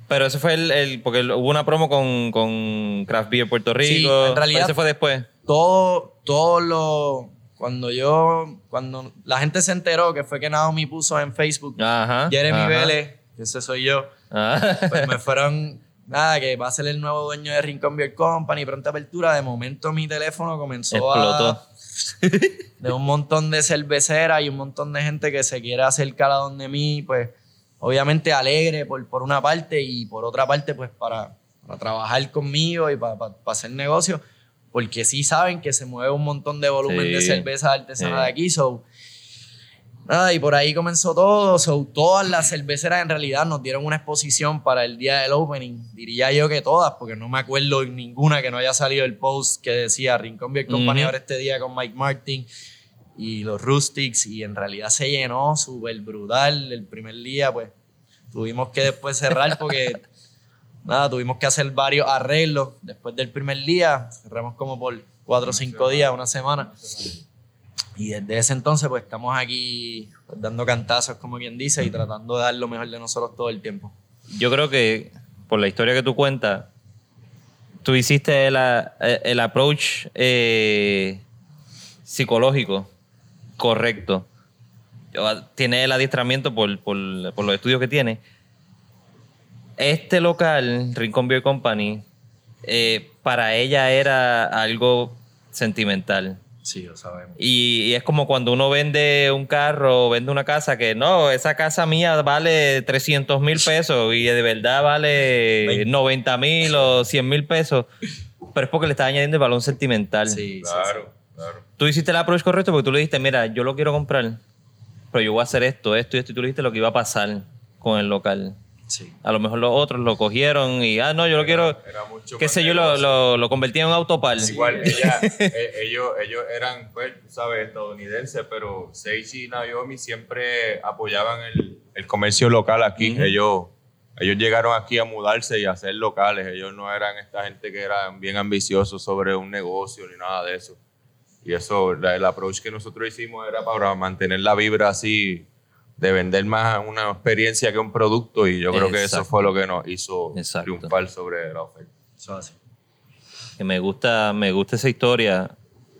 Pero ese fue el, el- porque hubo una promo con, con Craft Beer Puerto Rico. Sí, en realidad- Pero ese fue después. todo, todo lo. Cuando yo. Cuando la gente se enteró que fue que Naomi puso en Facebook Ajá. Jeremy ajá. Vélez, que ese soy yo, Ah. pues me fueron. Nada, que va a ser el nuevo dueño de Rincon Beer Company, pronta apertura. De momento mi teléfono comenzó Explotó. a. [LAUGHS] De un montón de cerveceras y un montón de gente que se quiere acercar a donde mí, pues obviamente alegre por, por una parte y por otra parte, pues para, para trabajar conmigo y para, para- para hacer negocio, porque sí saben que se mueve un montón de volumen Sí. de cerveza artesanal Sí. de aquí, so. Nada, y por ahí comenzó todo. So, todas las cerveceras en realidad nos dieron una exposición para el día del opening. Diría yo que todas, porque no me acuerdo ninguna que no haya salido el post que decía Rincón Beer Company Ujú. ahora este día con Mike Martin y los Rustics. Y en realidad se llenó súper brutal el primer día, pues tuvimos que después cerrar porque [LAUGHS] nada, tuvimos que hacer varios arreglos después del primer día. Cerramos como por cuatro o cinco días, una semana. Y desde ese entonces, pues estamos aquí pues, dando cantazos, como quien dice, y tratando de dar lo mejor de nosotros todo el tiempo. Yo creo que por la historia que tú cuentas, tú hiciste el, el approach eh, psicológico correcto. Tiene el adiestramiento por, por, por los estudios que tiene. Este local, Rincón Beer Company, eh, para ella era algo sentimental. Sí, lo sabemos. Y, y es como cuando uno vende un carro o vende una casa que no, esa casa mía vale 300 mil pesos y de verdad vale Veinte. 90 mil o 100 mil pesos. Pero es porque le está añadiendo el balón sentimental. Sí, sí, Claro, claro. Tú hiciste el approach correcto porque tú le dijiste, mira, yo lo quiero comprar, pero yo voy a hacer esto, esto y esto. Y tú le dijiste lo que iba a pasar con el local. Sí. A lo mejor los otros lo cogieron y, ah, no, yo lo quiero, qué sé yo, lo, lo, lo convertí en un autopar. Igual, ella, [LAUGHS] eh, ellos, ellos eran, pues, tú sabes, estadounidenses, pero Seichi y Naomi siempre apoyaban el, el comercio local aquí. Ujú. ellos, ellos llegaron aquí a mudarse y a hacer locales. Ellos no eran esta gente que eran bien ambiciosos sobre un negocio ni nada de eso. Y eso, el approach que nosotros hicimos era para mantener la vibra así, de vender más una experiencia que un producto. Y yo creo que eso fue lo que nos hizo Exacto. triunfar sobre la oferta. Eso es así. que me gusta, me gusta esa historia,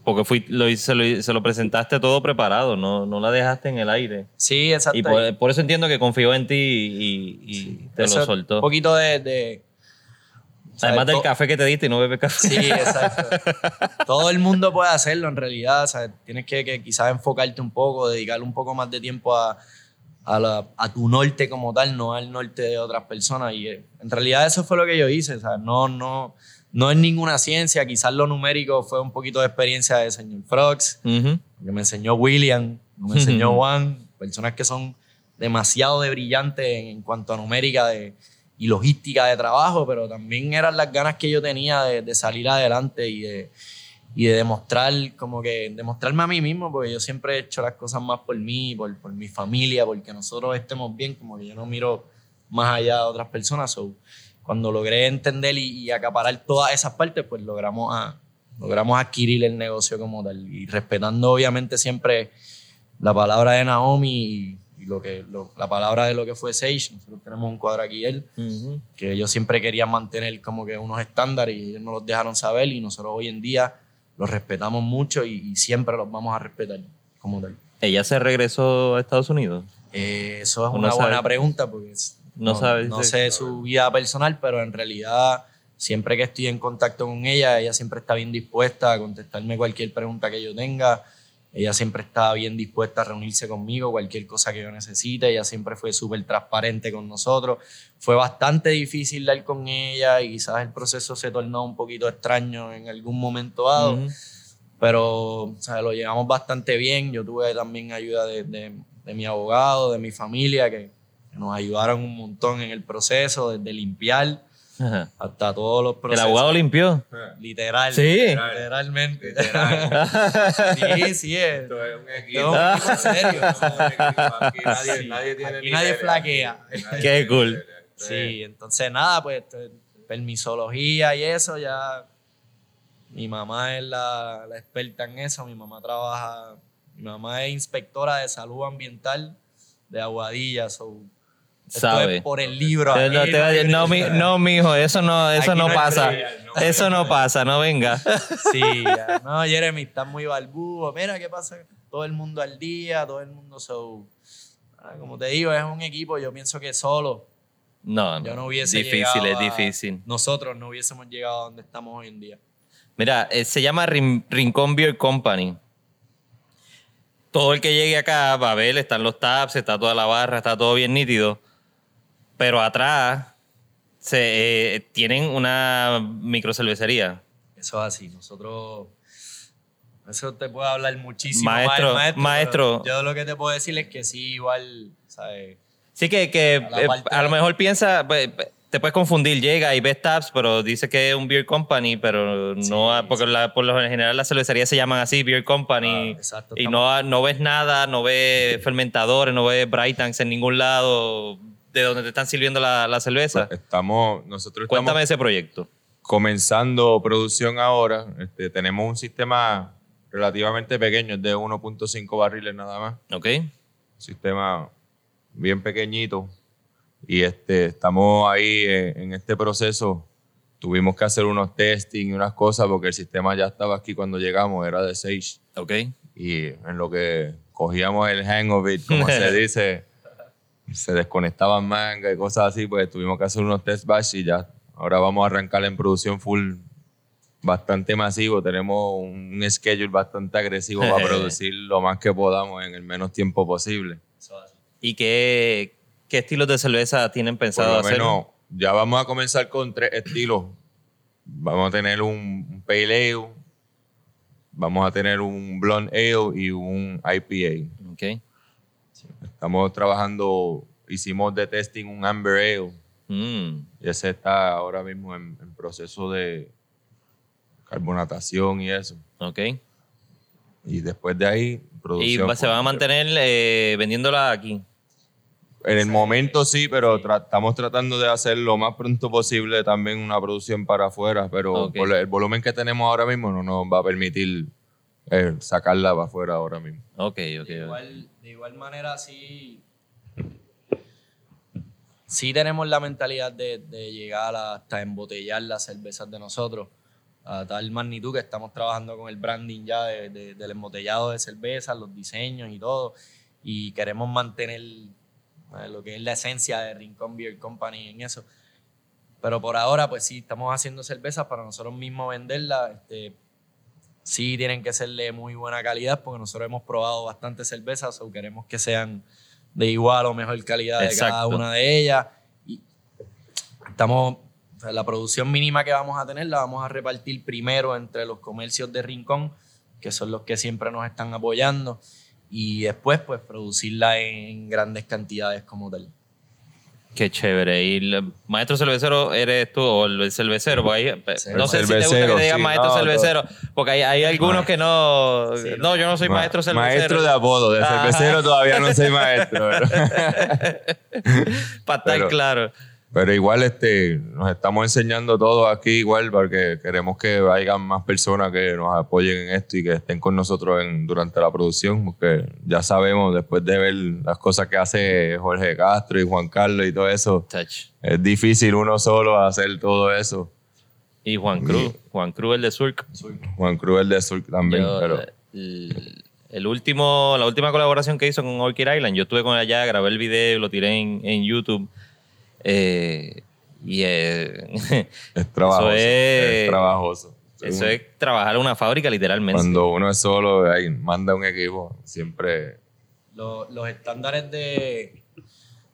porque fui, lo, hice- se, lo, se lo presentaste todo preparado, no, no la dejaste en el aire. Sí, exacto. Y por, por eso entiendo que confió en ti y, y te Eso lo soltó. Un poquito de. de ¿sabes? Además del café que te diste y no bebes café. Sí, exacto. Todo el mundo puede hacerlo en realidad. tienes que, que quizás enfocarte un poco, dedicarle un poco más de tiempo a, a, la- a tu norte como tal, no al norte de otras personas. Y eh, en realidad eso fue lo que yo hice. o sea, no, no, no es ninguna ciencia. Quizás lo numérico fue un poquito de experiencia de señor Frogs, Ujú. que me enseñó William, me enseñó Juan, personas que son demasiado de brillantes en, en cuanto a numérica de, y logística de trabajo, pero también eran las ganas que yo tenía de, de salir adelante y de, y de demostrar, como que demostrarme a mí mismo, porque yo siempre he hecho las cosas más por mí, por, por mi familia, porque nosotros estemos bien, como que yo no miro más allá de otras personas. So, cuando logré entender y, y acaparar todas esas partes, pues logramos, a- logramos adquirir el negocio como tal. Y respetando obviamente siempre la palabra de Naomi y, y lo que, lo- la palabra de lo que fue Sage. Nosotros tenemos un cuadro aquí él, Ujú. que ellos siempre querían mantener como que unos estándares y ellos nos los dejaron saber y nosotros hoy en día los respetamos mucho y, y siempre los vamos a respetar como tal. Ella se regresó a Estados Unidos. Eh, eso es No una buena pregunta porque es- No sabes, no sí. sé su vida personal, pero en realidad siempre que estoy en contacto con ella, ella siempre está bien dispuesta a contestarme cualquier pregunta que yo tenga. Ella siempre está bien dispuesta a reunirse conmigo, cualquier cosa que yo necesite. Ella siempre fue súper transparente con nosotros. Fue bastante difícil dar con ella y quizás el proceso se tornó un poquito extraño en algún momento dado pero o sea, lo llevamos bastante bien. Yo tuve también ayuda de, de- de mi abogado, de mi familia, que, que nos ayudaron un montón en el proceso, desde limpiar Ajá. hasta todos los El procesos. abogado limpió. Literal. Sí. Literalmente. sí, sí. Es, Esto es un es equipo. un equipo en [LAUGHS] serio. Aquí nadie, Sí. nadie tiene Aquí nadie flaquea. Nadie Qué cool. Sí, entonces nada, pues permisología y eso ya. Mi mamá es la, la experta en eso. Mi mamá trabaja. Mi mamá es inspectora de salud ambiental de Aguadilla. So, esto Sabe. es por el libro. Aquí no, te va a decir, no, mi, no, mijo, eso no, eso no pasa. Eso no pasa, no venga. Sí, ya. no, Jeremy, estás muy barbudo. Mira qué pasa. Todo el mundo al día, todo el mundo. So, ah, como te digo, es un equipo. Yo pienso que solo No, yo no. hubiese Difícil, es difícil. Nosotros no hubiésemos llegado a donde estamos hoy en día. Mira, eh, se llama Rin- Rincón Beer Company. Todo el que llegue acá va a ver, están los taps, está toda la barra, está todo bien nítido. Pero atrás se, eh, tienen una microcervecería. Eso es así. Nosotros. Eso te puedo hablar muchísimo. más Maestro, maestro. pero Yo lo que te puedo decir es que sí, igual, ¿sabes? Sí que, que A eh, a lo mejor piensa, pues, te puedes confundir, llega y ves taps, pero dice que es un beer company, pero no, Sí, porque la- por lo general las cervecerías se llaman así, beer company, Ah, exacto, y no, no ves nada, no ves fermentadores, no ves bright tanks en ningún lado de donde te están sirviendo la, la cerveza. Estamos, nosotros Cuéntame estamos ese proyecto. comenzando producción ahora. Este, tenemos un sistema relativamente pequeño, es de 1.5 barriles nada más. ¿Ok? Un sistema bien pequeñito. Y este, estamos ahí en, en este proceso. Tuvimos que hacer unos testing y unas cosas porque el sistema ya estaba aquí cuando llegamos, era de 6. ¿Ok? Y en lo que cogíamos el hang of it, como se [LAUGHS] dice, se desconectaban manga y cosas así, pues tuvimos que hacer unos test batch y ya. Ahora vamos a arrancar en producción full bastante masivo. Tenemos un schedule bastante agresivo para [LAUGHS] producir lo más que podamos en el menos tiempo posible. ¿Y qué, qué estilos de cerveza tienen pensado hacer? menos, ya vamos a comenzar con tres estilos. Vamos a tener un, un Pale Ale, vamos a tener un Blonde Ale y un IPA. Ok. Estamos trabajando, hicimos de testing un Amber Ale Mm, y ese está ahora mismo en, en proceso de carbonatación y eso. ok. Y después de ahí, Y producción. va- se van a mantener eh, vendiéndola aquí. En el momento sí, pero tra- estamos tratando de hacer lo más pronto posible también una producción para afuera, pero por el volumen que tenemos ahora mismo no nos va a permitir eh, sacarla para afuera ahora mismo. Ok, ok. De ok. igual, de igual manera, sí, sí tenemos la mentalidad de, de llegar hasta embotellar las cervezas de nosotros a tal magnitud que estamos trabajando con el branding ya de- de- del embotellado de cervezas, los diseños y todo. Y queremos mantener eh, lo que es la esencia de Rincón Beer Company en eso. Pero por ahora, pues sí, estamos haciendo cervezas para nosotros mismos venderlas. Este, sí tienen que ser de muy buena calidad porque nosotros hemos probado bastantes cervezas o queremos que sean de igual o mejor calidad de cada Exacto. una de ellas. Y estamos, o sea, la producción mínima que vamos a tener la vamos a repartir primero entre los comercios de Rincón, que son los que siempre nos están apoyando, y después pues producirla en grandes cantidades como tal. Qué chévere. ¿Y el maestro cervecero eres tú o el cervecero? Porque ahí, Sí. no El sé si te gusta que te digan sí, maestro no, cervecero, porque hay, hay algunos que no... Sí, no, yo no soy Ma- maestro cervecero. Maestro de apodo, de Ajá. cervecero todavía no soy maestro. [LAUGHS] Para estar Pero- claro. Pero igual este, nos estamos enseñando todo aquí igual porque queremos que haya más personas que nos apoyen en esto y que estén con nosotros en, durante la producción, porque ya sabemos después de ver las cosas que hace Jorge Castro y Juan Carlos y todo eso, Touch. es difícil uno solo hacer todo eso. Y Juan Cruz. Juan Cruz, el de Surk. Juan Cruz el de Surk también, Yo, pero el, el último, la última colaboración que hizo con Orchid Island, yo estuve con allá, grabé el video, lo tiré en, en YouTube. Eh, y eh, [LAUGHS] es trabajoso. es- es trabajoso. eso es trabajar en una fábrica literalmente. Cuando uno es solo, ahí manda un equipo, siempre Lo- los estándares de,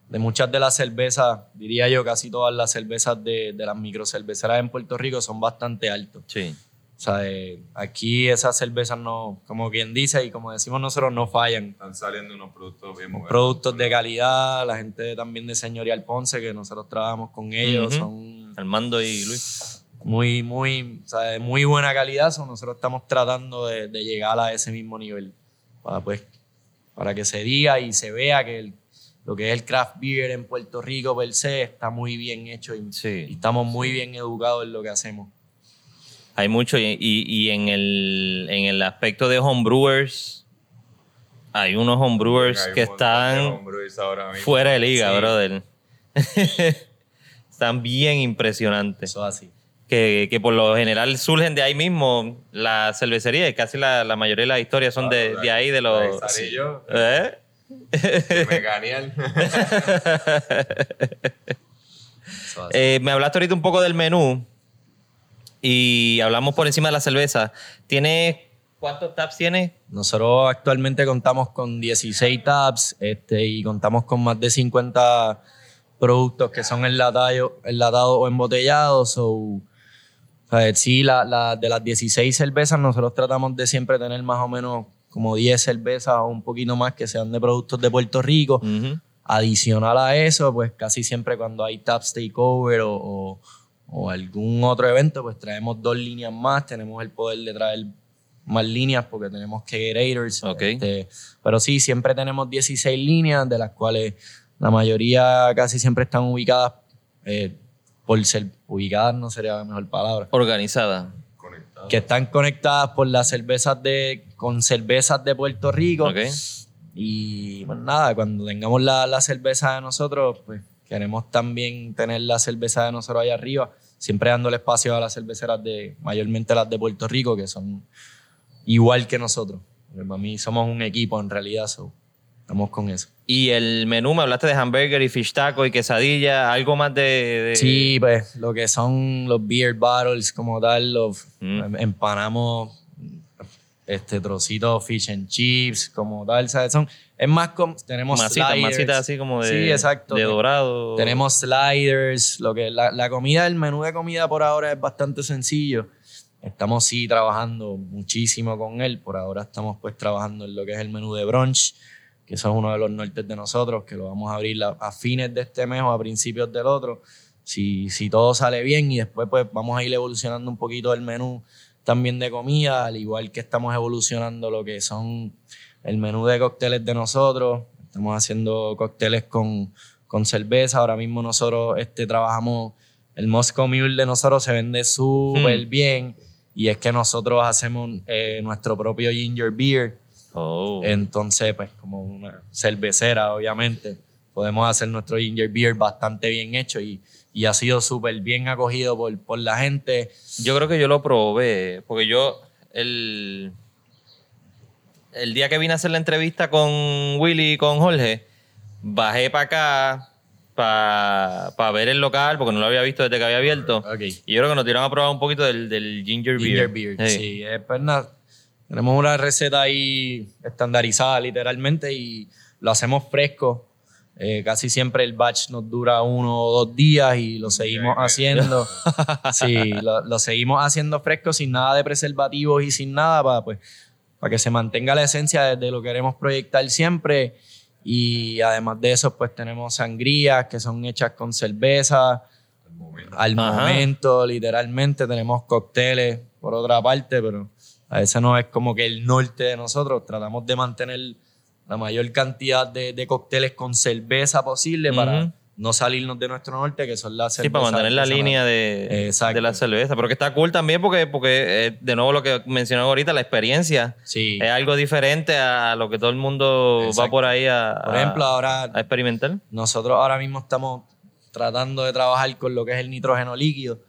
de muchas de las cervezas, diría yo, casi todas las cervezas de, de las microcerveceras en Puerto Rico son bastante altos. Sí. O sea, eh, aquí esas cervezas no, como quien dice y como decimos nosotros, no fallan. están saliendo unos productos bien buenos. Productos de calidad, la gente también de Señorial Ponce, que nosotros trabajamos con ellos, son Armando y Luis. muy, muy, o sea, de muy buena calidad. so nosotros estamos tratando de, de llegar a ese mismo nivel para, pues, para que se diga y se vea que el- lo que es el craft beer en Puerto Rico per se está muy bien hecho y, Sí. y estamos muy bien educados en lo que hacemos. Hay mucho y, y- y en, el, en el aspecto de homebrewers, hay unos homebrewers Hay que están hombres ahora mismo. fuera de liga, Sí. brother. [LAUGHS] están bien impresionantes. Eso es así. Que, que por lo general surgen de ahí mismo la cervecería y casi la, la mayoría de las historias son de, de ahí, de los... Sarillo, ¿Eh? [LAUGHS] Eh, me hablaste ahorita un poco del menú y hablamos por encima de la cerveza. ¿Tiene cuántos taps tiene? Nosotros actualmente contamos con 16 tabs este, y contamos con más de 50 productos que son enlatados, enlatados o embotellados. So, o sea, sí, la, la- de las 16 cervezas nosotros tratamos de siempre tener más o menos como 10 cervezas o un poquito más que sean de productos de Puerto Rico. Ujú. Adicional a eso, pues casi siempre cuando hay Taps Takeover o, o, o algún otro evento, pues traemos dos líneas más. Tenemos el poder de traer más líneas porque tenemos Gatorades. Ok. este, pero sí, siempre tenemos 16 líneas, de las cuales la mayoría casi siempre están ubicadas, eh, por ser ubicadas no sería la mejor palabra, Organizada. Conectado. que están conectadas por las cervezas de, con cervezas de Puerto Rico. Ok. Y pues nada, cuando tengamos la, la cerveza de nosotros, pues queremos también tener la cerveza de nosotros allá arriba, siempre dándole espacio a las cerveceras de, mayormente las de Puerto Rico, que son igual que nosotros. Porque para mí somos un equipo en realidad, so, estamos con eso. Y el menú, me hablaste de hamburger y fish taco y quesadilla, algo más de... de- Sí, pues lo que son los beer bottles como tal, los Mm. empanamos este trocito fish and chips como tal, ¿sabes? Son, es más como, tenemos Masitas, sliders. masitas así como de, Sí, exacto. de dorado. Tenemos sliders, lo que la, la comida, el menú de comida por ahora es bastante sencillo. Estamos sí trabajando muchísimo con él. Por ahora estamos pues trabajando en lo que es el menú de brunch, que eso es uno de los nortes de nosotros, que lo vamos a abrir a, a fines de este mes o a principios del otro. Si, si todo sale bien y después pues vamos a ir evolucionando un poquito el menú también de comida, al igual que estamos evolucionando lo que son el menú de cócteles de nosotros. Estamos haciendo cócteles con, con cerveza. Ahora mismo nosotros este, trabajamos, el Moscow Mule de nosotros se vende súper Hmm. bien. Y es que nosotros hacemos eh, nuestro propio ginger beer. Oh. Entonces, pues como una cervecera, obviamente, podemos hacer nuestro ginger beer bastante bien hecho y, y ha sido súper bien acogido por, por la gente. Yo creo que yo lo probé, porque yo el, el día que vine a hacer la entrevista con Willy y con Jorge, bajé para acá para ver el local, porque no lo había visto desde que había abierto. Ok. Y yo creo que nos tiraron a probar un poquito del, del ginger, Ginger beer. beer, sí. es pues nada, tenemos una receta ahí estandarizada literalmente y lo hacemos fresco. Eh, casi siempre el batch nos dura uno o dos días y lo seguimos haciendo. [LAUGHS] sí, lo, lo seguimos haciendo fresco sin nada de preservativos y sin nada para pues, para que se mantenga la esencia de, lo que queremos proyectar siempre. Y además de eso, pues tenemos sangrías que son hechas con cerveza al Ajá. momento, literalmente. Tenemos cócteles por otra parte, pero a veces no es como que el norte de nosotros. Tratamos de mantener la mayor cantidad de, de cócteles con cerveza posible para. No salirnos de nuestro norte, que son las Sí, para cervezas mantener la línea de, Exacto. de la cerveza. Pero que está cool también porque, porque eh, de nuevo lo que mencionaba ahorita, la experiencia Sí. es algo diferente a lo que todo el mundo va Exacto. por ahí a, Por ejemplo, ahora a experimentar. Nosotros ahora mismo estamos tratando de trabajar con lo que es el nitrógeno líquido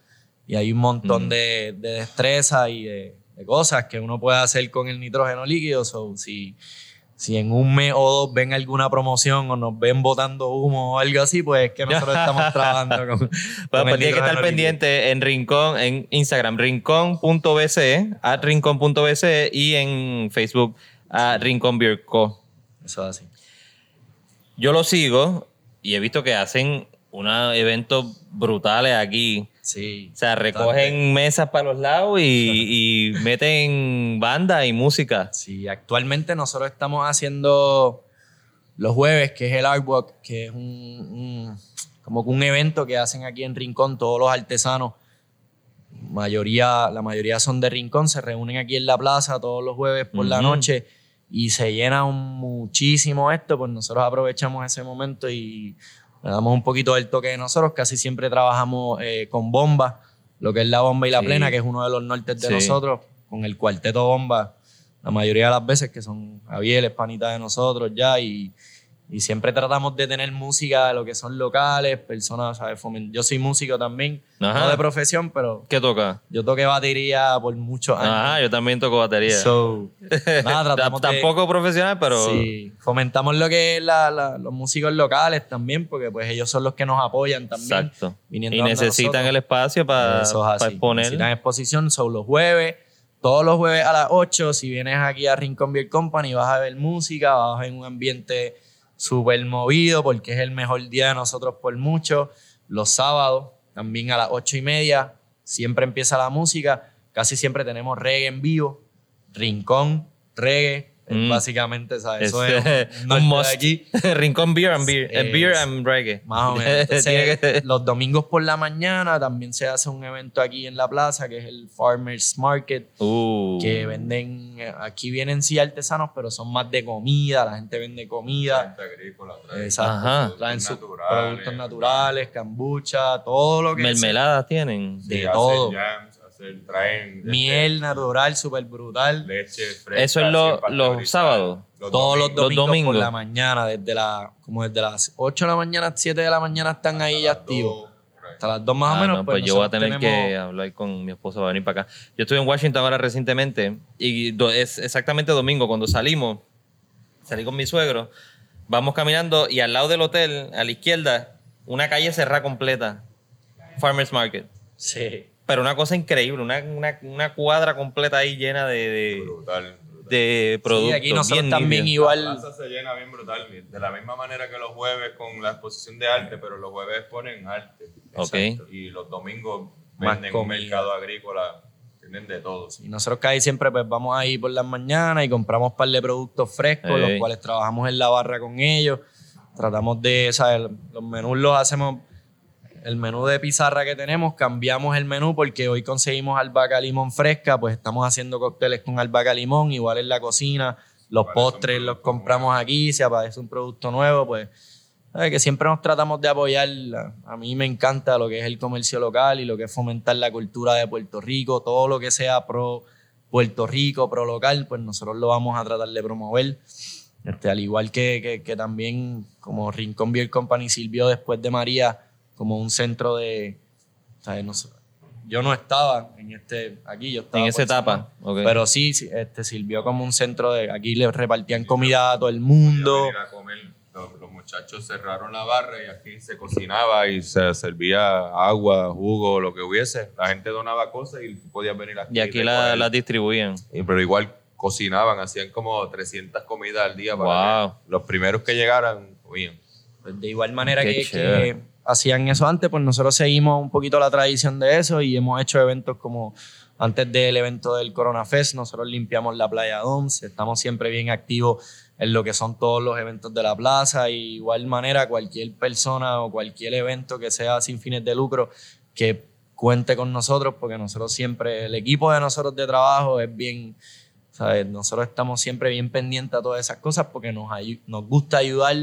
y hay un montón de, de destrezas y de, de cosas que uno puede hacer con el nitrógeno líquido. So, si, si en un mes o dos ven alguna promoción o nos ven botando humo o algo así, pues es que nosotros estamos [LAUGHS] trabajando con, con Pues, pues tiene que estar pendiente en Rincón, en Instagram, rincón.bce, a rincón.bce y en Facebook, a Rincón Beer Co. Eso es así. Yo lo sigo y he visto que hacen unos eventos brutales aquí. Sí. O sea, recogen mesas para los lados y, y meten banda y música. Sí, actualmente nosotros estamos haciendo los jueves, que es el Artwalk, que es un, un- como un evento que hacen aquí en Rincón, todos los artesanos, mayoría, la mayoría son de Rincón, se reúnen aquí en la plaza todos los jueves por la noche y se llena un- muchísimo esto, pues nosotros aprovechamos ese momento y le damos un poquito del toque de nosotros. Casi siempre trabajamos eh, con bomba, lo que es la bomba y la Sí. plena, que es uno de los nortes de Sí. nosotros, con el cuarteto bomba, la mayoría de las veces que son Javier, es panita de nosotros ya, y, y siempre tratamos de tener música de lo que son locales, personas, ¿sabes? Yo soy músico también, Ajá. no de profesión, pero ¿Qué toca? yo toqué batería por muchos años. Ajá, yo también toco batería. So, [LAUGHS] nada, tratamos de- Tampoco profesional, pero Sí, fomentamos lo que es la- la- los músicos locales también, porque pues ellos son los que nos apoyan también. exacto. viniendo Y necesitan el espacio para, es así. exponer. Necesitan exposición, son los jueves, todos los jueves a las 8. Si vienes aquí a Rincón Beer Company, vas a ver música, vas a ver un ambiente súper movido, porque es el mejor día de nosotros por mucho. Los sábados, también a las 8 y media, siempre empieza la música. Casi siempre tenemos reggae en vivo, Rincón, reggae. Es Mm. Básicamente, ¿sabes? Eso Es, es, eh, un [LAUGHS] de must. aquí. [LAUGHS] Rincón beer and beer. Es- beer and reggae. Más o menos. [LAUGHS] Entonces, los domingos por la mañana también se hace un evento aquí en la plaza que es el Farmers Market, Uh. que venden, eh, aquí vienen sí artesanos, pero son más de comida, la gente vende comida. Gente agrícola, trae Exacto. Ajá. Traen sus naturales, productos naturales, cambucha, todo lo que Mermeladas tienen. de Sí, hacen todo. jams, traen este, Miel natural, súper brutal. leche fresca. Eso es lo- los sábados. Los Todos los domingos. domingos, domingos. por la mañana, desde la, como desde las 8 de la mañana, 7 de la mañana están ahí activos. Hasta las 2 más Ah, o menos. no, pues, yo voy a tener que hablar con mi esposa para venir para acá. Yo estuve en Washington ahora recientemente y do- es exactamente domingo cuando salimos, salí con mi suegro, vamos caminando y al lado del hotel, a la izquierda, una calle cerrada completa, Farmers Market. Sí. Pero una cosa increíble, una, una, una cuadra completa ahí llena de, de, Brutal. brutal. de productos. aquí nosotros bien también igual- La plaza se llena bien brutal. De la misma manera que los jueves con la exposición de arte, pero los jueves ponen arte. Ok. Exacto. Y los domingos Más venden un mercado agrícola. Tienen de todo. Y nosotros casi siempre pues vamos ahí por las mañanas y compramos un par de productos frescos, los cuales trabajamos en la barra con ellos. Tratamos de, ¿sabes? Los menús los hacemos, el menú de pizarra que tenemos, cambiamos el menú porque hoy conseguimos albahaca limón fresca, pues estamos haciendo cócteles con albahaca limón, igual en la cocina. Los postres los compramos aquí, si aparece un producto nuevo, pues ¿sabes? que siempre nos tratamos de apoyar. A mí me encanta lo que es el comercio local y lo que es fomentar la cultura de Puerto Rico, todo lo que sea pro Puerto Rico, pro local, pues nosotros lo vamos a tratar de promover. Este, al igual que, que- que también como Rincón Beer Company sirvió después de María como un centro de... ¿sabes? No sé, yo no estaba en este aquí, yo estaba En esa etapa, San Juan. ok. pero sí, este sirvió como un centro de aquí le repartían comida a todo el mundo. Venir a comer. Los, los muchachos cerraron la barra y aquí se cocinaba y se servía agua, jugo, lo que hubiese. La gente donaba cosas y podías venir aquí. Y aquí la- las distribuyen. Y- Pero igual cocinaban, hacían como 300 comidas al día para Wow. que los primeros que llegaran comían. Pues de igual manera Qué que hacían eso antes, pues nosotros seguimos un poquito la tradición de eso y hemos hecho eventos como antes del evento del Corona Fest, nosotros limpiamos la playa Doms, estamos siempre bien activos en lo que son todos los eventos de la plaza y igual manera cualquier persona o cualquier evento que sea sin fines de lucro que cuente con nosotros porque nosotros siempre, el equipo de nosotros de trabajo es bien, ¿sabes? Nosotros estamos siempre bien pendientes a todas esas cosas porque nos, nos gusta ayudar,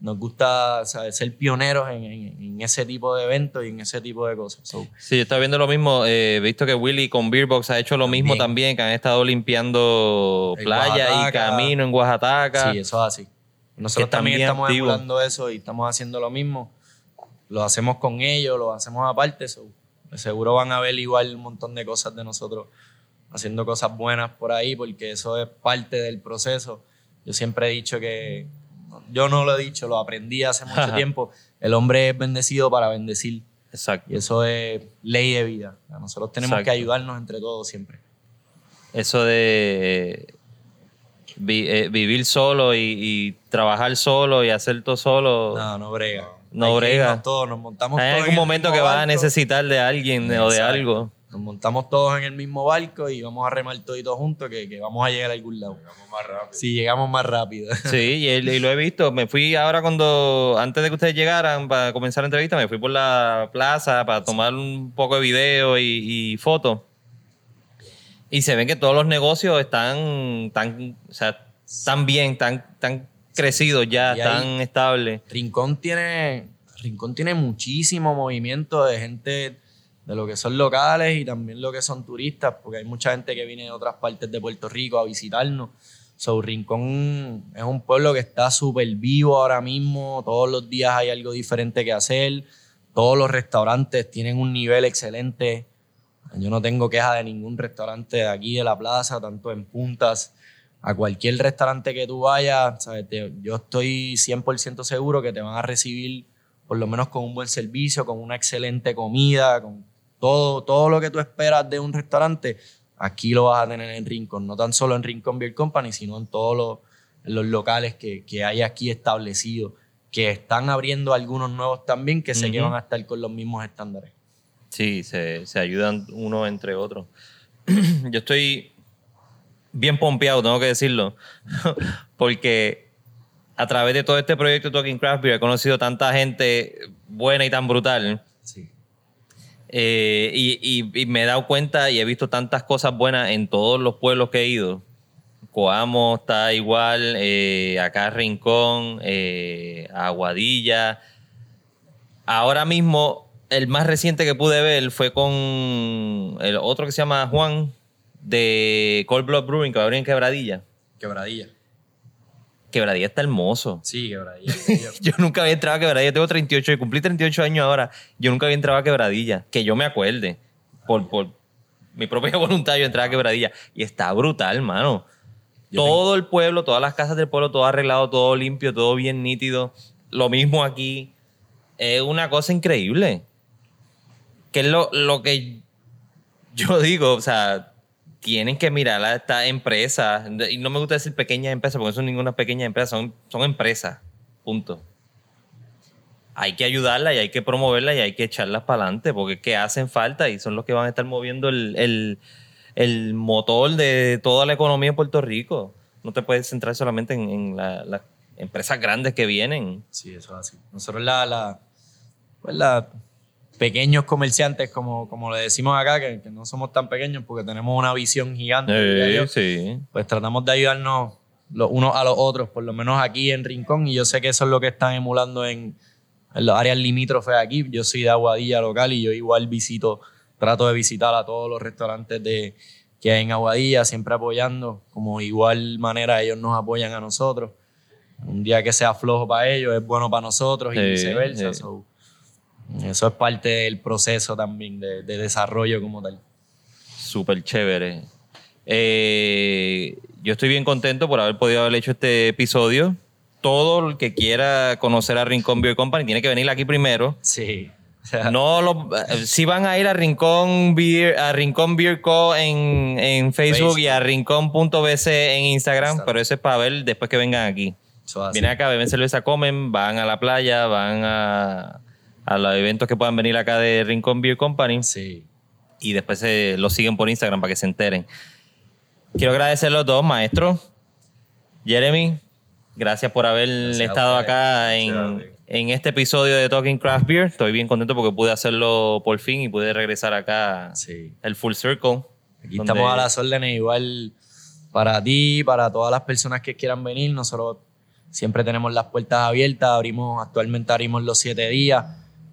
nos gusta ¿sabes? ser pioneros en, en- en ese tipo de eventos y en ese tipo de cosas. So, Sí, yo estaba viendo lo mismo. eh, He visto que Willy con Beerbox ha hecho lo mismo también, que han estado limpiando playa y camino en Oaxaca. sí, eso es así. Nosotros también estamos emulando eso y estamos haciendo lo mismo. Lo hacemos con ellos, lo hacemos aparte. so, seguro van a ver igual un montón de cosas de nosotros haciendo cosas buenas por ahí, porque eso es parte del proceso. Yo siempre he dicho que, yo no lo he dicho, lo aprendí hace mucho tiempo. El hombre es bendecido para bendecir. Exacto. Y eso es ley de vida. Nosotros tenemos Exacto. que ayudarnos entre todos siempre. Eso de eh, vi- eh, vivir solo y, y trabajar solo y hacer todo solo. No, no brega. No Hay brega. todos, nos montamos Hay todos en algún momento que vas a necesitar de alguien o de algo. Nos montamos todos en el mismo barco y vamos a remar toditos juntos que, que vamos a llegar a algún lado. Vamos más rápido. Si llegamos más rápido. Sí, [LAUGHS] y, y lo he visto. Me fui ahora cuando, antes de que ustedes llegaran para comenzar la entrevista, me fui por la plaza para tomar un poco de video y, y fotos. Y se ven que todos los negocios están tan, o sea, tan bien, tan, tan crecidos ya, Y ahí- tan estables. Rincón tiene, Rincón tiene muchísimo movimiento de gente de lo que son locales y también lo que son turistas, porque hay mucha gente que viene de otras partes de Puerto Rico a visitarnos. So, Rincón es un pueblo que está súper vivo ahora mismo, todos los días hay algo diferente que hacer, todos los restaurantes tienen un nivel excelente. Yo no tengo queja de ningún restaurante de aquí de la plaza, tanto en puntas, a cualquier restaurante que tú vayas, ¿sabes? Yo estoy 100% seguro que te van a recibir por lo menos con un buen servicio, con una excelente comida, con todo, todo lo que tú esperas de un restaurante, aquí lo vas a tener en Rincón, no tan solo en Rincón Beer Company, sino en todos los, en los locales que, que hay aquí establecidos, que están abriendo algunos nuevos también, que sé que van a estar con los mismos estándares. Sí, se, se ayudan uno entre otros. [CLEARS THROAT] Yo estoy bien pompeado, tengo que decirlo, [LAUGHS] porque a través de todo este proyecto Talking Craft Beer he conocido tanta gente buena y tan brutal. Sí. Eh, y, me he dado cuenta y he visto tantas cosas buenas en todos los pueblos que he ido. Coamo está igual, eh, acá Rincón, eh, Aguadilla. Ahora mismo, el más reciente que pude ver fue con el otro que se llama Juan de Cold Blood Brewing, que va a abrir en Quebradilla. Quebradilla. Quebradilla está hermoso. Sí, [LAUGHS] quebradilla. Yo nunca había entrado a Quebradilla. Tengo 38 y cumplí 38 años ahora. Yo nunca había entrado a Quebradilla. Que yo me acuerde. Por, por mi propia [LAUGHS] voluntad yo entré a Quebradilla. Y está brutal, mano. Yo todo el pueblo, todas las casas del pueblo, todo arreglado, todo limpio, todo bien nítido. Lo mismo aquí. Es una cosa increíble. Que es lo, lo que yo digo, o sea, tienen que mirar a esta empresa. Y no me gusta decir pequeñas empresas, porque no son ninguna pequeña empresa, son, son empresas. Punto. Hay que ayudarla y hay que promoverla y hay que echarlas para adelante, porque es que hacen falta y son los que van a estar moviendo el, el- el motor de toda la economía en Puerto Rico. No te puedes centrar solamente en, en la- las empresas grandes que vienen. Sí, eso es así. Nosotros la, la, pues la pequeños comerciantes, como, como le decimos acá, que, que no somos tan pequeños porque tenemos una visión gigante, sí. pues tratamos de ayudarnos los unos a los otros, por lo menos aquí en Rincón, y yo sé que eso es lo que están emulando en, en las áreas limítrofes aquí. Yo soy de Aguadilla local y yo igual visito, trato de visitar a todos los restaurantes de, que hay en Aguadilla, siempre apoyando, como igual manera ellos nos apoyan a nosotros. Un día que sea flojo para ellos es bueno para nosotros y Sí, viceversa. sí. So, eso es parte del proceso también de, de desarrollo como tal. Súper chévere. Eh, yo estoy bien contento por haber podido haber hecho este episodio. Todo el que quiera conocer a Rincón Beer Company tiene que venir aquí primero. Sí. [LAUGHS] No lo, si van a ir a Rincón Beer, a Rincón Beer Co en, en Facebook, y a rincón.bc en Instagram, Exacto. pero eso es para ver después que vengan aquí. Vienen acá, beben cerveza, comen, van a la playa, van a, a los eventos que puedan venir acá de Rincón Beer Company Sí. y después se lo siguen por Instagram para que se enteren. Quiero agradecer a los dos maestros. Jeremy, gracias por haber Gracias estado acá en, en este episodio de Talking Craft Beer. Estoy bien contento porque pude hacerlo por fin y pude regresar acá Sí. el Full Circle. Aquí donde- estamos a las órdenes igual para ti, para todas las personas que quieran venir. Nosotros siempre tenemos las puertas abiertas. Abrimos, actualmente abrimos los siete días.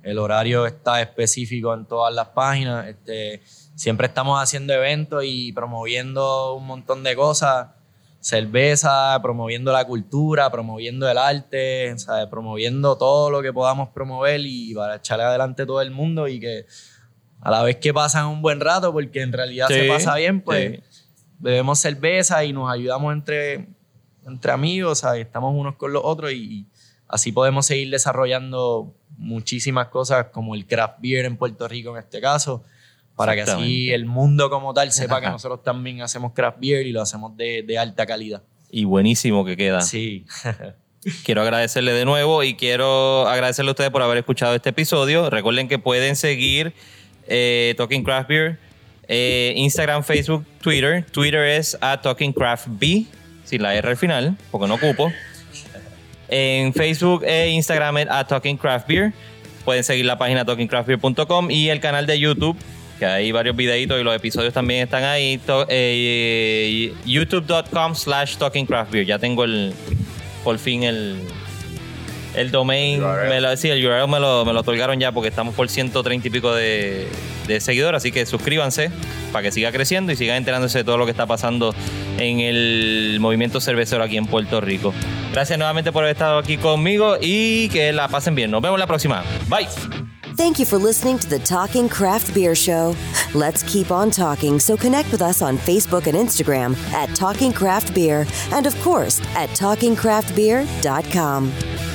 El horario está específico en todas las páginas. Este, siempre estamos haciendo eventos y promoviendo un montón de cosas. Cerveza, promoviendo la cultura, promoviendo el arte, ¿sabes? promoviendo todo lo que podamos promover y para echarle adelante todo el mundo y que a la vez que pasan un buen rato, porque en realidad se pasa bien, pues sí. bebemos cerveza y nos ayudamos entre, entre amigos, ¿sabes? estamos unos con los otros y así podemos seguir desarrollando muchísimas cosas como el craft beer en Puerto Rico en este caso, para que así el mundo como tal sepa que [LAUGHS] nosotros también hacemos craft beer y lo hacemos de, de alta calidad. Y buenísimo que queda. Sí, [LAUGHS] Quiero agradecerle de nuevo y quiero agradecerle a ustedes por haber escuchado este episodio. Recuerden que pueden seguir eh, Talking Craft Beer Eh, Instagram, Facebook, Twitter. Twitter es a Talking Craft B, sin la R al final, porque no ocupo. En Facebook e Instagram a Talking Craft Beer. Pueden seguir la página talkingcraftbeer.com y el canal de YouTube, que hay varios videitos y los episodios también están ahí. eh, YouTube.com slash talkingcraftbeer. Ya tengo el, por fin el, el domain. URL. Me lo, sí, el URL me lo, me lo otorgaron ya porque estamos por 130 y pico de, de seguidores. Así que suscríbanse para que siga creciendo y sigan enterándose de todo lo que está pasando en el movimiento cervecero aquí en Puerto Rico. Gracias nuevamente por haber estado aquí conmigo y que la pasen bien. Nos vemos la próxima. Bye. Thank you for listening to the Talking Craft Beer Show. Let's keep on talking, so connect with us on Facebook and Instagram at Talking Craft Beer, and of course at TalkingCraftBeer.com.